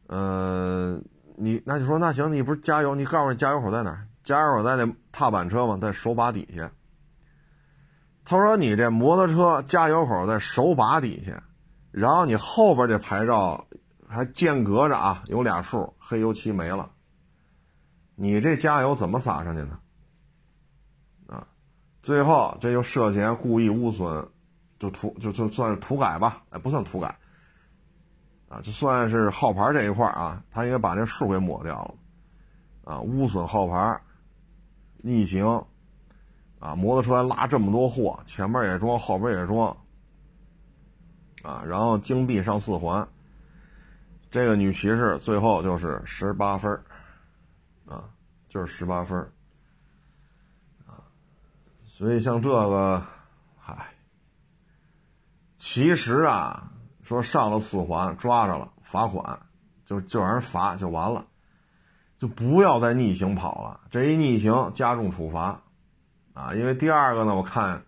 呃，你那就说那行，你不是加油？你告诉我加油口在哪儿？加油口在那踏板车吗？在手把底下。他说你这摩托车加油口在手把底下，然后你后边这牌照还间隔着啊，有俩数，黑油漆没了。你这加油怎么撒上去的？啊，最后这就涉嫌故意污损。就涂就就算是涂改吧，哎，不算涂改，啊，就算是号牌这一块啊，他应该把这数给抹掉了，啊，污损号牌，逆行，啊，摩托车拉这么多货，前面也装，后边也装，啊，然后京 B 上四环，这个女骑士最后就是十八分啊，就是十八分啊，所以像这个，嗨。其实啊，说上了四环抓着了，罚款，就就让人罚就完了，就不要再逆行跑了。这一逆行加重处罚，啊，因为第二个呢，我看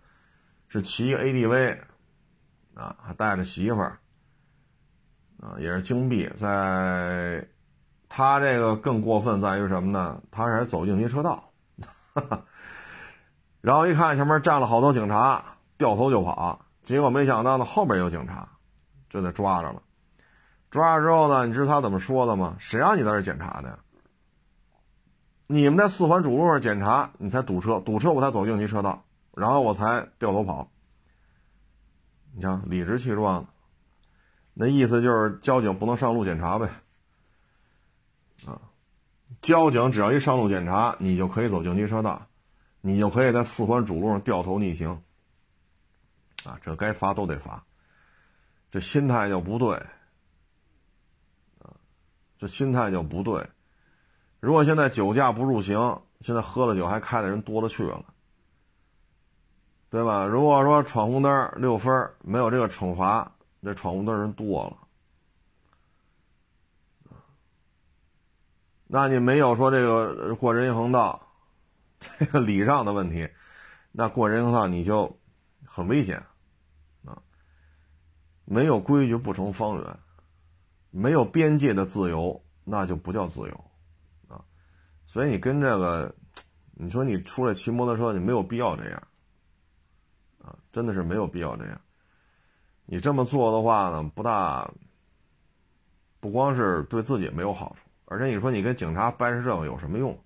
是骑 ADV，啊，还带着媳妇儿，啊，也是金币在他这个更过分在于什么呢？他是走应急车道，然后一看前面站了好多警察，掉头就跑。结果没想到呢，后边有警察，就得抓着了。抓着之后呢，你知道他怎么说的吗？谁让你在这检查的？你们在四环主路上检查，你才堵车，堵车我才走应急车道，然后我才掉头跑。你瞧，理直气壮的，那意思就是交警不能上路检查呗。啊，交警只要一上路检查，你就可以走应急车道，你就可以在四环主路上掉头逆行。啊，这该罚都得罚，这心态就不对，啊，这心态就不对。如果现在酒驾不入刑，现在喝了酒还开的人多了去了，对吧？如果说闯红灯六分没有这个惩罚，这闯红灯人多了，那你没有说这个过人行横道，这个礼让的问题，那过人行道你就很危险啊。没有规矩不成方圆，没有边界的自由那就不叫自由，啊，所以你跟这个，你说你出来骑摩托车，你没有必要这样，啊，真的是没有必要这样。你这么做的话呢，不大，不光是对自己没有好处，而且你说你跟警察掰扯这个有什么用？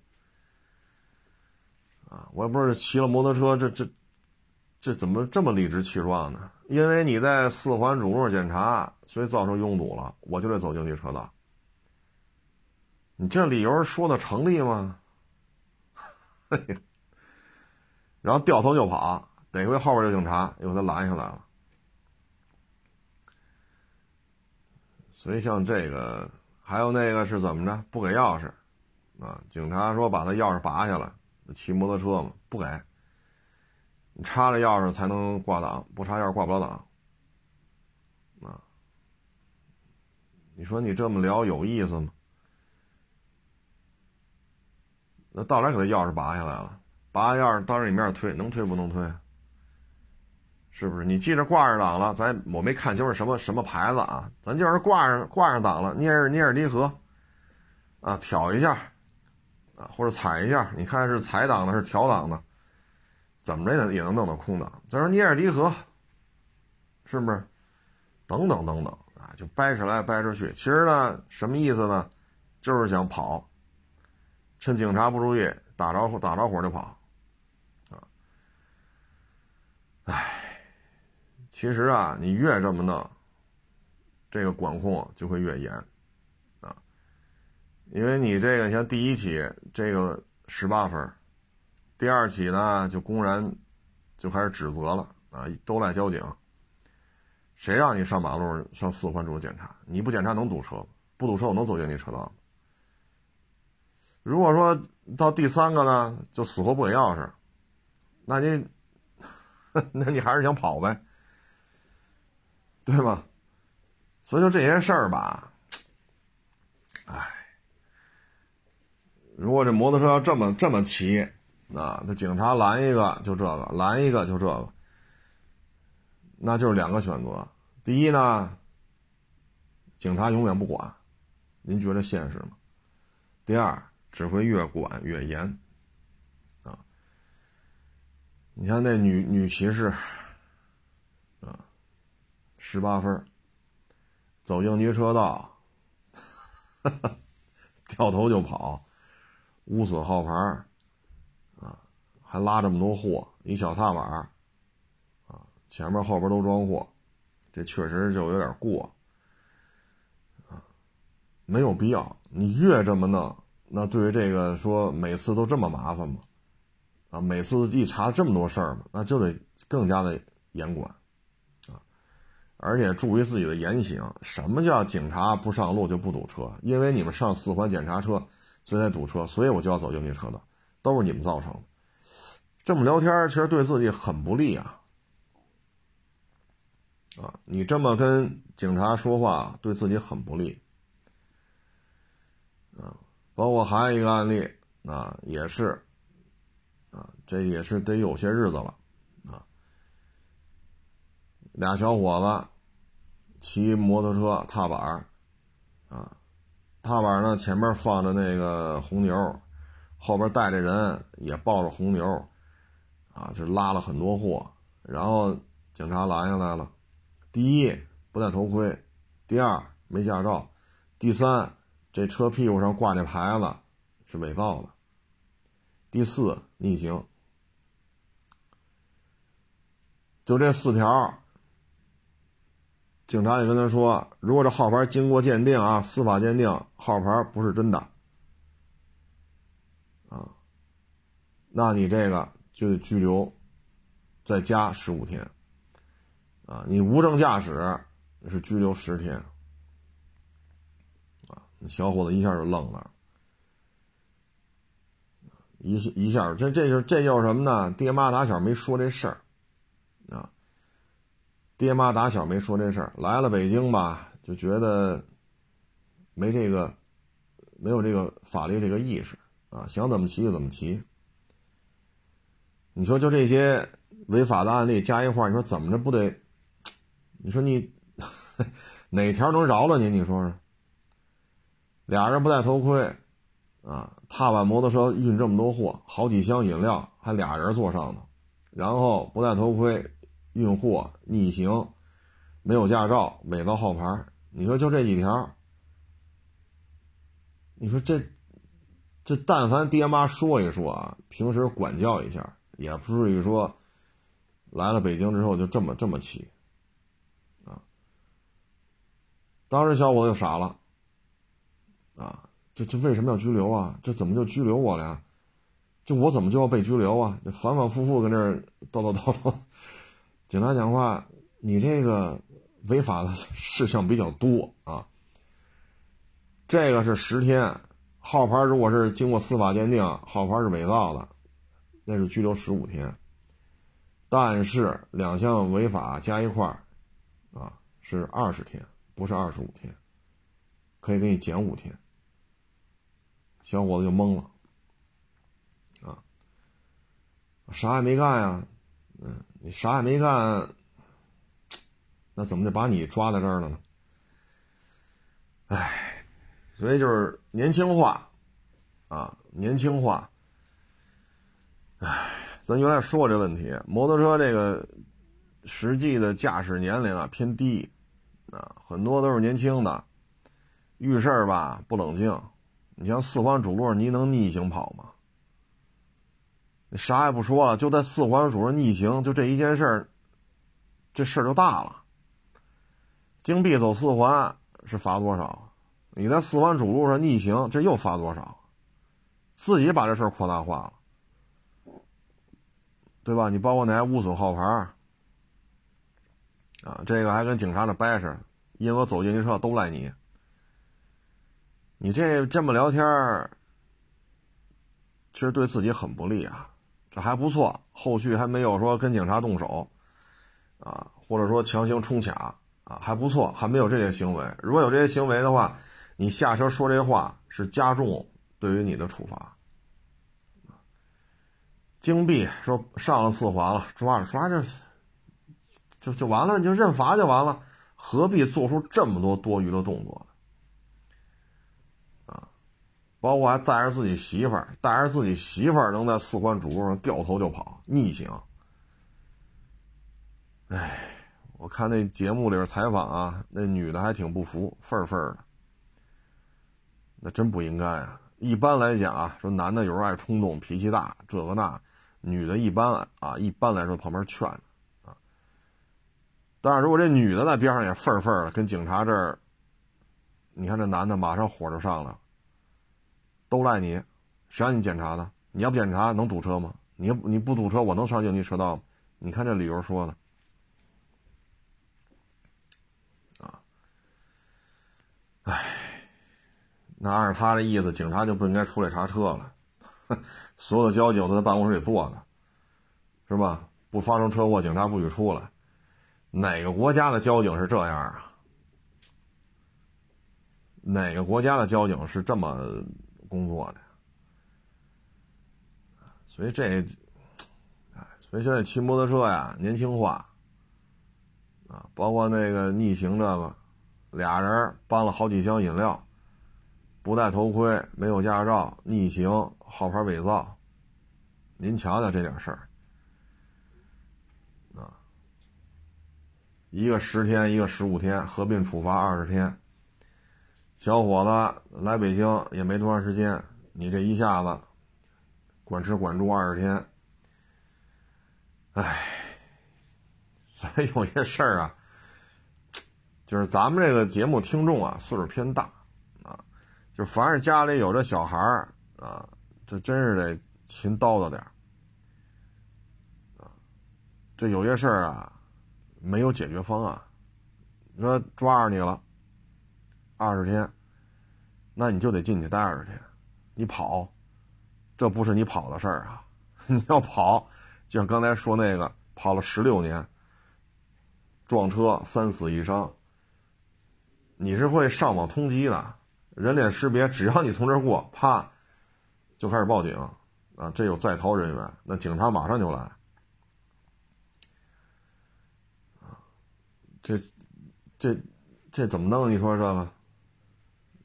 啊，我也不知道骑了摩托车这这这怎么这么理直气壮呢？因为你在四环主路检查，所以造成拥堵了，我就得走应急车道。你这理由说的成立吗？然后掉头就跑，得亏后边有警察又给他拦下来了。所以像这个，还有那个是怎么着？不给钥匙，啊，警察说把他钥匙拔下来，骑摩托车嘛，不给。你插着钥匙才能挂档，不插钥匙挂不了档。啊，你说你这么聊有意思吗？那到哪给他钥匙拔下来了？拔钥匙当着你面推，能推不能推？是不是？你记着挂上档了，咱我没看清是什么什么牌子啊？咱就是挂上挂上档了，捏着捏着离合，啊，挑一下，啊，或者踩一下，你看是踩档的，是调档的，怎么着也能也能弄到空档。再说捏着离合，是不是？等等等等啊，就掰扯来掰扯去。其实呢，什么意思呢？就是想跑，趁警察不注意，打着火打着火就跑，啊，唉。其实啊，你越这么弄，这个管控就会越严，啊，因为你这个像第一起这个十八分，第二起呢就公然就开始指责了啊，都赖交警。谁让你上马路上四环主路检查？你不检查能堵车吗？不堵车我能走进你车道吗？如果说到第三个呢，就死活不给钥匙，那你 那你还是想跑呗？对吧？所以说这些事儿吧，哎，如果这摩托车要这么这么骑，啊，那警察拦一个就这个，拦一个就这个，那就是两个选择。第一呢，警察永远不管，您觉得现实吗？第二，只会越管越严，啊，你像那女女骑士。十八分，走应急车道，掉头就跑，无损号牌啊，还拉这么多货，一小踏板啊，前面后边都装货，这确实就有点过啊，没有必要。你越这么弄，那对于这个说每次都这么麻烦吗？啊，每次一查这么多事儿嘛，那就得更加的严管。而且注意自己的言行。什么叫警察不上路就不堵车？因为你们上四环检查车，所以才堵车，所以我就要走应急车道，都是你们造成的。这么聊天其实对自己很不利啊！啊，你这么跟警察说话，对自己很不利。啊，包括还有一个案例啊，也是，啊，这也是得有些日子了，啊，俩小伙子。骑摩托车踏板啊，踏板呢前面放着那个红牛，后边带着人也抱着红牛，啊，这拉了很多货，然后警察拦下来了。第一不戴头盔，第二没驾照，第三这车屁股上挂那牌子是伪造的，第四逆行，就这四条。警察也跟他说：“如果这号牌经过鉴定啊，司法鉴定号牌不是真的，啊，那你这个就得拘留，再加十五天，啊，你无证驾驶是拘留十天，啊，小伙子一下就愣了，一一下，这这就这就是什么呢？爹妈打小没说这事儿，”爹妈打小没说这事儿，来了北京吧，就觉得没这个，没有这个法律这个意识啊，想怎么骑就怎么骑。你说就这些违法的案例加一块，你说怎么着不得？你说你 哪条能饶了你？你说说。俩人不戴头盔啊，踏板摩托车运这么多货，好几箱饮料，还俩人坐上头，然后不戴头盔。运货逆行，没有驾照，伪造号牌，你说就这几条，你说这这，但凡爹妈说一说啊，平时管教一下，也不至于说来了北京之后就这么这么气啊。当时小伙子就傻了啊，这这为什么要拘留啊？这怎么就拘留我了？呀？这我怎么就要被拘留啊？这反反复复跟这儿叨叨叨叨，警察讲话，你这个违法的事项比较多啊。这个是十天，号牌如果是经过司法鉴定，号牌是伪造的，那是拘留十五天。但是两项违法加一块儿，啊，是二十天，不是二十五天，可以给你减五天。小伙子就懵了，啊，啥也没干呀，嗯，你啥也没干，那怎么就把你抓在这儿了呢？哎。所以就是年轻化，啊，年轻化。哎，咱原来说过这问题，摩托车这个实际的驾驶年龄啊偏低，啊，很多都是年轻的，遇事儿吧不冷静。你像四环主路，你能逆行跑吗？啥也不说了，就在四环主路逆行，就这一件事儿，这事儿就大了。京 B 走四环是罚多少？你在四环主路上逆行，这又罚多少？自己把这事儿扩大化了，对吧？你包括那还污损号牌啊，这个还跟警察那掰扯，因为我走进去车都赖你。你这这么聊天其实对自己很不利啊。这还不错，后续还没有说跟警察动手啊，或者说强行冲卡啊，还不错，还没有这些行为。如果有这些行为的话，你下车说这话是加重对于你的处罚。金币说上了四环了，抓着抓着，就就完了，你就认罚就完了，何必做出这么多多余的动作？包括还带着自己媳妇儿，带着自己媳妇儿能在四环主路上掉头就跑，逆行。哎，我看那节目里边采访啊，那女的还挺不服，愤愤的。那真不应该啊！一般来讲啊，说男的有时候爱冲动、脾气大，这个那；女的一般啊，一般来说旁边劝啊。但是如果这女的在边上也愤愤的，跟警察这儿，你看这男的马上火就上了，都赖你，谁让你检查的？你要不检查能堵车吗？你你不堵车，我能上应急车道吗？你看这理由说的，啊，唉。那按照他的意思，警察就不应该出来查车了。所有的交警都在办公室里坐着，是吧？不发生车祸，警察不许出来。哪个国家的交警是这样啊？哪个国家的交警是这么工作的？所以这，所以现在骑摩托车呀，年轻化啊，包括那个逆行这个，俩人搬了好几箱饮料。不戴头盔，没有驾照，逆行，号牌伪造，您瞧瞧这点事儿，啊，一个十天，一个十五天，合并处罚二十天。小伙子来北京也没多长时间，你这一下子管吃管住二十天，唉，所以有些事儿啊，就是咱们这个节目听众啊，岁数偏大啊。就凡是家里有这小孩儿啊，这真是得勤叨叨点儿啊。这有些事儿啊，没有解决方案。你说抓着你了，二十天，那你就得进去待二十天。你跑，这不是你跑的事儿啊。你要跑，就像刚才说那个，跑了十六年，撞车三死一伤，你是会上网通缉的。人脸识别，只要你从这儿过，啪，就开始报警，啊，这有在逃人员，那警察马上就来，这，这，这怎么弄？你说这个，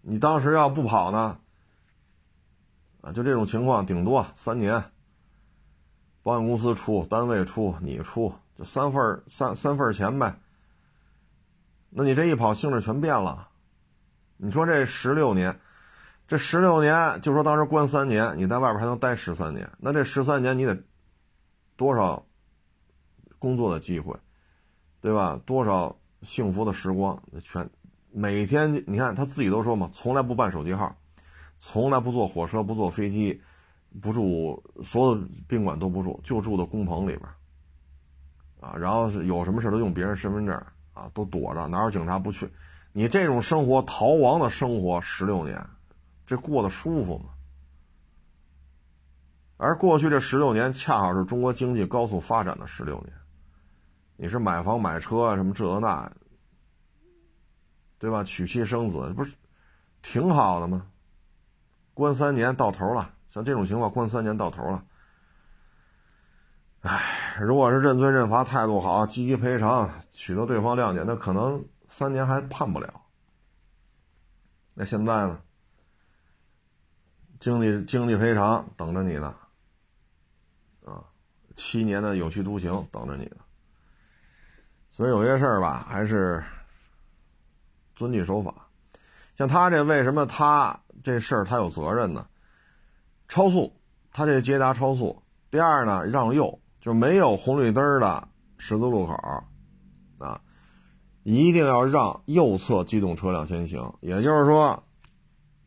你当时要不跑呢？啊，就这种情况，顶多三年，保险公司出，单位出，你出，就三份三三份钱呗。那你这一跑，性质全变了。你说这十六年，这十六年，就说当时关三年，你在外边还能待十三年，那这十三年你得多少工作的机会，对吧？多少幸福的时光，全每天你看他自己都说嘛，从来不办手机号，从来不坐火车，不坐飞机，不住所有宾馆都不住，就住的工棚里边，啊，然后有什么事都用别人身份证啊，都躲着，哪有警察不去？你这种生活，逃亡的生活，十六年。这过得舒服吗？而过去这十六年，恰好是中国经济高速发展的十六年。你是买房买车啊，什么这那，对吧？娶妻生子，不是挺好的吗？关三年到头了，像这种情况，关三年到头了。唉，如果是认罪认罚，态度好，积极赔偿，取得对方谅解，那可能三年还判不了。那现在呢？经济经济赔偿等着你呢，啊，七年的有期徒刑等着你呢。所以有些事儿吧，还是遵纪守法。像他这为什么他这事儿他有责任呢？超速，他这捷达超速。第二呢，让右，就没有红绿灯的十字路口，啊，一定要让右侧机动车辆先行。也就是说。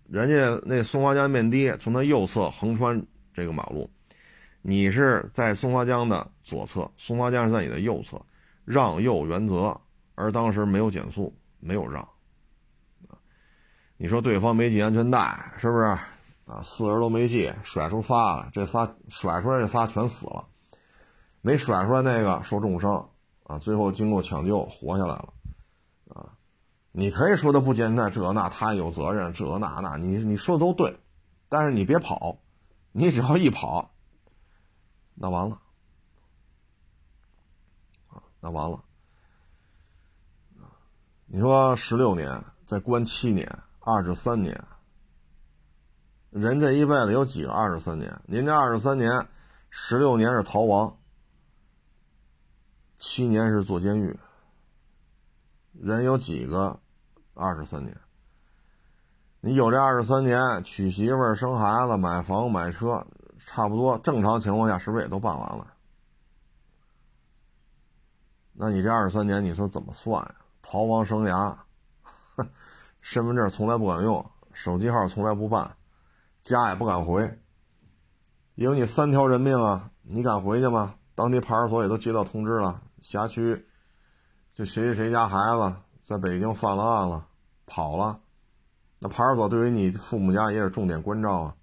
人家那松花江面堤从他右侧横穿这个马路，你是在松花江的左侧，松花江是在你的右侧，让右原则。而当时没有减速，没有让，你说对方没系安全带，是不是？啊，四人都没系，甩出仨了，这仨甩出来这仨全死了，没甩出来那个受重伤，啊，最后经过抢救活下来了，啊。你可以说他不简单，这那他有责任，这那那你你说的都对，但是你别跑，你只要一跑，那完了，那完了，你说十六年再关七年，二十三年，人这一辈子有几个二十三年？您这二十三年，十六年是逃亡，七年是坐监狱。人有几个二十三年？你有这二十三年，娶媳妇儿、生孩子、买房、买车，差不多正常情况下是不是也都办完了？那你这二十三年，你说怎么算？逃亡生涯，身份证从来不敢用，手机号从来不办，家也不敢回，有你三条人命啊！你敢回去吗？当地派出所也都接到通知了，辖区。这谁谁谁家孩子在北京犯了案了，跑了，那派出所对于你父母家也是重点关照啊。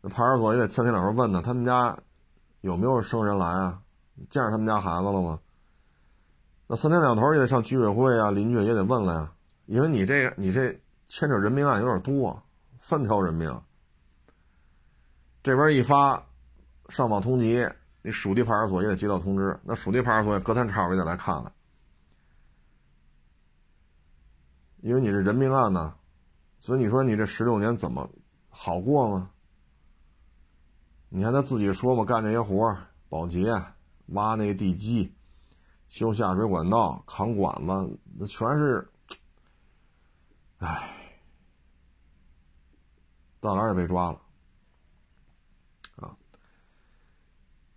那派出所也得三天两头问呢，他们家有没有生人来啊？见着他们家孩子了吗？那三天两头也得上居委会啊，邻居也得问了呀，因为你这个你这牵扯人命案有点多，三条人命。这边一发上访通缉。你属地派出所也得接到通知，那属地派出所也隔三差五也得来看看，因为你是人命案呢，所以你说你这十六年怎么好过吗？你看他自己说嘛，干这些活保洁、挖那个地基、修下水管道、扛管子，那全是，唉，到哪儿也被抓了。啊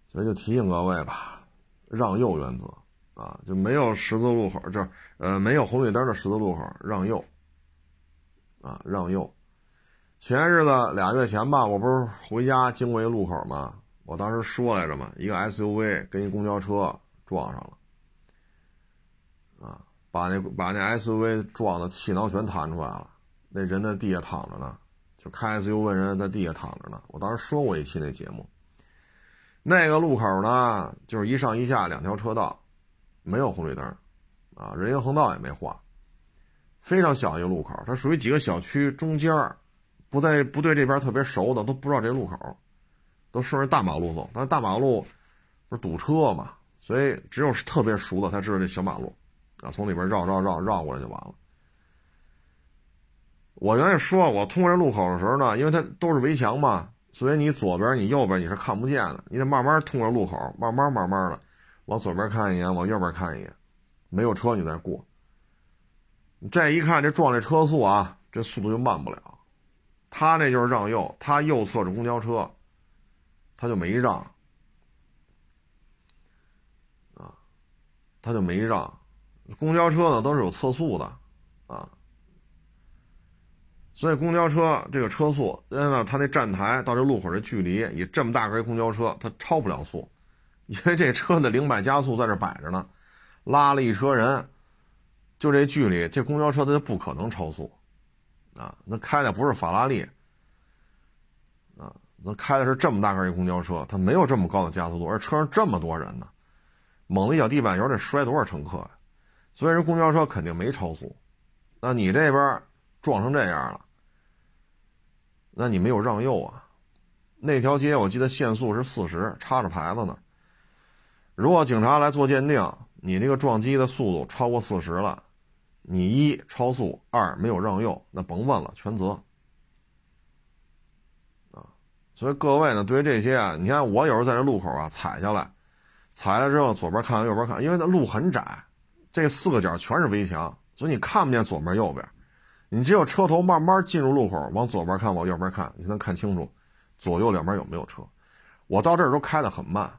所以就提醒各位吧，让右原则啊，就没有十字路口，这呃没有红绿灯的十字路口让右啊，让右。前日子俩月前吧，我不是回家经过一路口吗？我当时说来着嘛，一个 SUV 跟一公交车撞上了，啊，把那把那 SUV 撞的气囊全弹出来了，那人在地下躺着呢，就开 SUV 人在地下躺着呢。我当时说过一期那节目。那个路口呢，就是一上一下两条车道，没有红绿灯，啊，人行横道也没画，非常小一个路口，它属于几个小区中间不在不对这边特别熟的都不知道这路口，都顺着大马路走，但是大马路不是堵车嘛，所以只有特别熟的才知道这小马路，啊，从里边绕绕绕绕过来就完了。我原来说，我通过这路口的时候呢，因为它都是围墙嘛。所以你左边、你右边你是看不见的，你得慢慢通过路口，慢慢慢慢的往左边看一眼，往右边看一眼，没有车你再过。这一看这撞这车速啊，这速度就慢不了，他那就是让右，他右侧是公交车，他就没让，啊，他就没让。公交车呢都是有测速的，啊，所以公交车这个车速，因为它那站台到这路口这距离，以这么大个一公交车，它超不了速，因为这车的零百加速在这摆着呢，拉了一车人，就这距离，这公交车它就不可能超速，啊，那开的不是法拉利，啊，那开的是这么大个一公交车，它没有这么高的加速度，而车上这么多人呢，猛的一脚地板油得摔多少乘客呀？所以人公交车肯定没超速，那你这边撞成这样了，那你没有让右啊？那条街我记得限速是四十，插着牌子呢。如果警察来做鉴定，你这个撞击的速度超过四十了，你一超速，二没有让右，那甭问了，全责。啊，所以各位呢，对于这些啊，你看我有时候在这路口啊踩下来，踩下来之后左边看右边看，因为那路很窄。这四个角全是围墙，所以你看不见左边右边，你只有车头慢慢进入路口，往左边看，往右边看，你才能看清楚左右两边有没有车。我到这儿都开得很慢，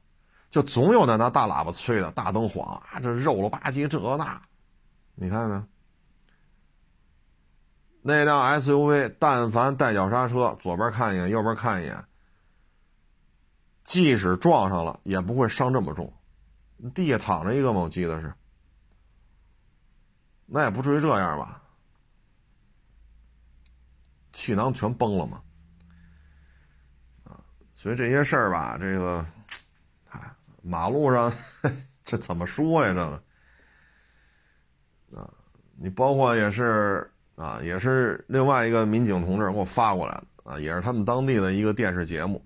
就总有那拿大喇叭催的，大灯晃啊，这肉了吧唧这那，你看见没？那辆 SUV 但凡带脚刹车，左边看一眼，右边看一眼，即使撞上了也不会伤这么重。地下躺着一个吗？我记得是。那也不至于这样吧？气囊全崩了嘛？啊，所以这些事儿吧，这个，哎，马路上 这怎么说呀？这个，啊，你包括也是啊，也是另外一个民警同志给我发过来的啊，也是他们当地的一个电视节目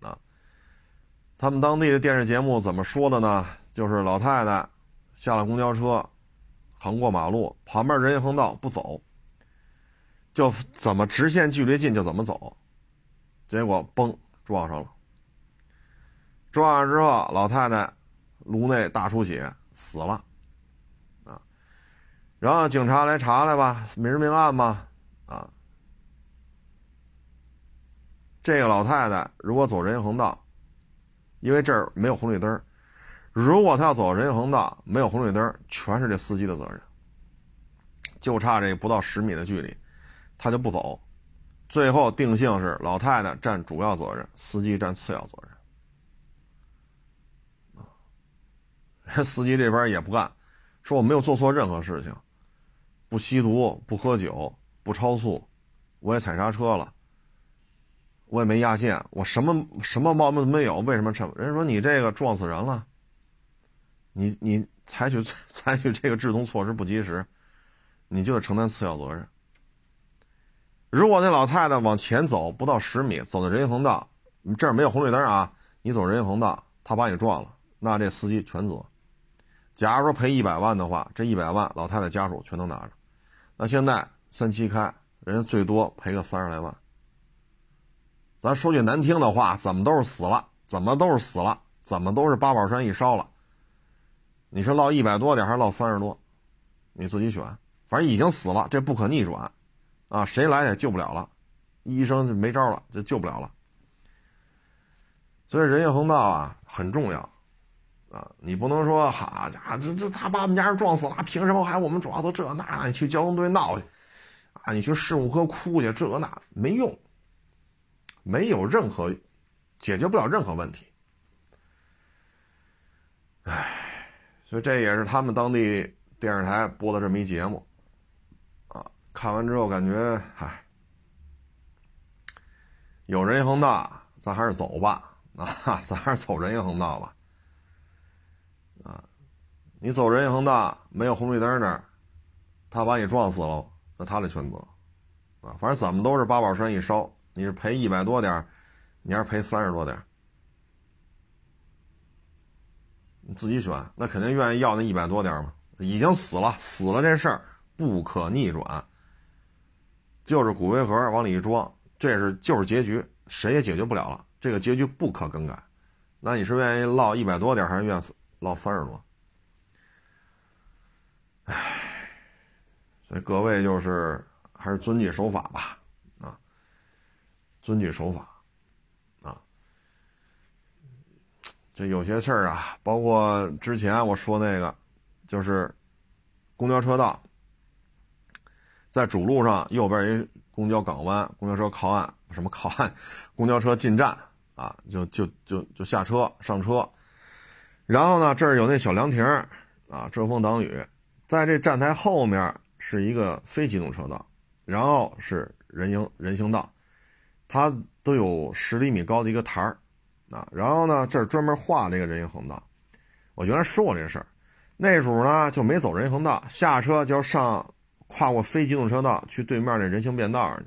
啊。他们当地的电视节目怎么说的呢？就是老太太下了公交车。横过马路，旁边人行横道不走，就怎么直线距离近就怎么走，结果嘣撞上了。撞上之后，老太太颅内大出血死了，啊，然后警察来查来吧，没人命案嘛，啊，这个老太太如果走人行横道，因为这儿没有红绿灯如果他要走人行横道，没有红绿灯，全是这司机的责任。就差这不到十米的距离，他就不走，最后定性是老太太占主要责任，司机占次要责任。啊，司机这边也不干，说我没有做错任何事情，不吸毒，不喝酒，不超速，我也踩刹车了，我也没压线，我什么什么毛病都没有，为什么车？人说你这个撞死人了。你你采取 采取这个制动措施不及时，你就得承担次要责任。如果那老太太往前走不到十米，走到人行横道，这儿没有红绿灯啊，你走人行横道，他把你撞了，那这司机全责。假如说赔一百万的话，这一百万老太太家属全都拿着。那现在三七开，人家最多赔个三十来万。咱说句难听的话，怎么都是死了，怎么都是死了，怎么都是八宝山一烧了。你是落一百多点还是落三十多？你自己选，反正已经死了，这不可逆转，啊，谁来也救不了了，医生就没招了，就救不了了。所以人行横道啊很重要，啊，你不能说好家伙，这这他把我们家人撞死了，凭什么还我们主要都这那？你去交通队闹去，啊，你去事务科哭去，这那没用，没有任何解决不了任何问题，唉。所以这也是他们当地电视台播的这么一节目，啊，看完之后感觉，嗨，有人行横道，咱还是走吧，啊，咱还是走人行横道吧，啊，你走人行横道没有红绿灯那儿，他把你撞死了，那他的全责，啊，反正怎么都是八宝山一烧，你是赔一百多点你还是赔三十多点自己选，那肯定愿意要那一百多点嘛。已经死了，死了这事儿不可逆转，就是骨灰盒往里一装，这是就是结局，谁也解决不了了。这个结局不可更改。那你是愿意落一百多点，还是愿意落三十多？唉，所以各位就是还是遵纪守法吧，啊，遵纪守法，啊，这有些事儿啊，包括之前我说那个，就是公交车道在主路上右边一公交港湾，公交车靠岸，什么靠岸，公交车进站啊，就就就就下车上车，然后呢，这儿有那小凉亭啊，遮风挡雨，在这站台后面是一个非机动车道，然后是人行人行道，它都有十厘米高的一个台儿啊，然后呢，这儿专门画了一个人行横道，我原来说过这事儿，那时候呢就没走人行横道，下车就上。跨过非机动车道去对面那人行便道上去，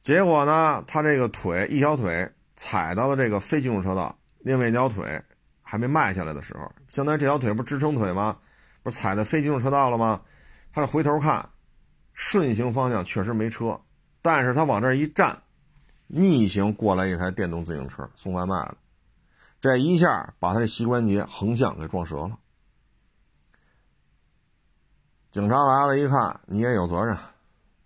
结果呢，他这个腿一条腿踩到了这个非机动车道，另外一条腿还没迈下来的时候，相当于这条腿不是支撑腿吗？不是踩在非机动车道了吗？他回头看，顺行方向确实没车，但是他往这一站，逆行过来一台电动自行车送外卖的，这一下把他这膝关节横向给撞折了。警察来了，一看你也有责任，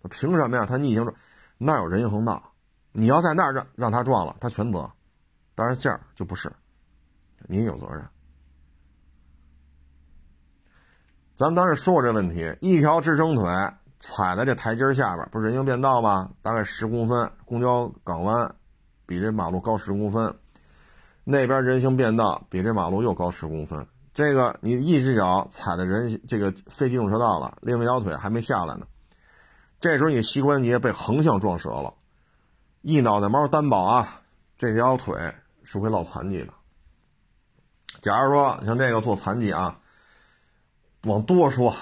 凭什么呀？他逆行，那有人行横道，你要在那儿让让他撞了，他全责。但是这儿就不是，你也有责任。咱们当时说过这问题，一条支撑腿踩在这台阶下边，不是人行便道吗？大概十公分，公交港湾比这马路高十公分，那边人行便道比这马路又高十公分。这个你一只脚踩在人这个非机动车道了，另一条腿还没下来呢。这时候你膝关节被横向撞折了，一脑袋毛担保啊，这条腿是会落残疾的。假如说像这个做残疾啊，往多说，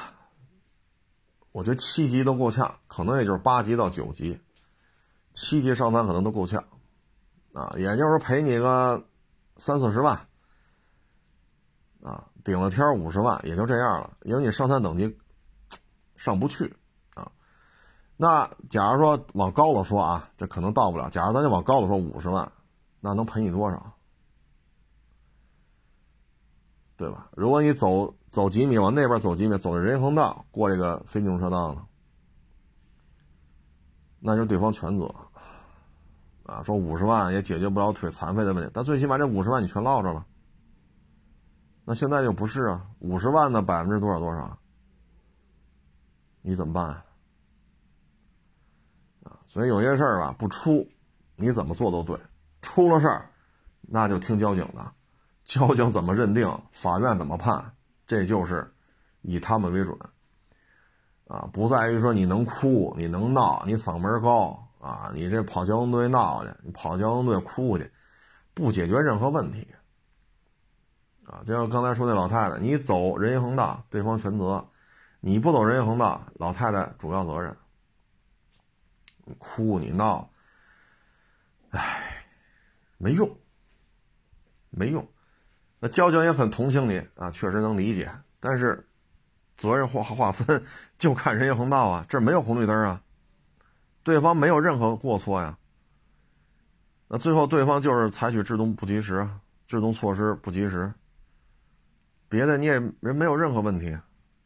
我觉得七级都够呛，可能也就是八级到九级，七级伤残可能都够呛啊，也就是赔你个三四十万。啊，顶了天五十万也就这样了，因为你伤残等级上不去啊。那假如说往高了说啊，这可能到不了。假如咱就往高了说五十万，那能赔你多少？对吧？如果你走走几米往那边走几米，走人行横道过这个非机动车道呢，那就对方全责啊。说五十万也解决不了腿残废的问题，但最起码这五十万你全落着了。那现在就不是啊，五十万的百分之多少多少，你怎么办啊？所以有些事儿吧，不出，你怎么做都对；出了事儿，那就听交警的，交警怎么认定，法院怎么判，这就是以他们为准。啊，不在于说你能哭，你能闹，你嗓门高啊，你这跑交通队闹去，你跑交通队哭去，不解决任何问题。啊，就像刚才说那老太太，你走人行横道，对方全责；你不走人行横道，老太太主要责任。你哭你闹，唉，没用，没用。交警也很同情你啊，确实能理解。但是责任划划分就看人行横道啊，这没有红绿灯啊，对方没有任何过错呀。那最后对方就是采取制动不及时，制动措施不及时。别的你也人没有任何问题，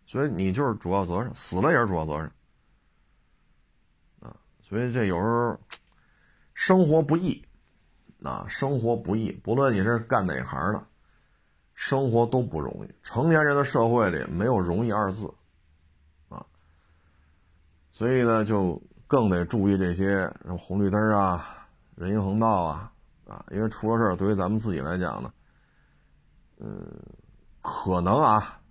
所以你就是主要责任，死了也是主要责任，啊，所以这有时候生活不易，啊，生活不易，不论你是干哪行的，生活都不容易。成年人的社会里没有容易二字，啊，所以呢，就更得注意这些什么红绿灯啊、人行横道啊，啊，因为出了事儿，对于咱们自己来讲呢，嗯。可能啊，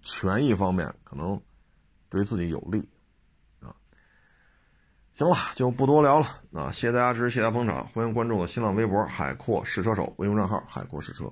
权益方面可能对自己有利啊。行了，就不多聊了啊！谢谢大家支持，谢谢大家捧场，欢迎关注我的新浪微博“海阔试车手”微信账号“海阔试车”。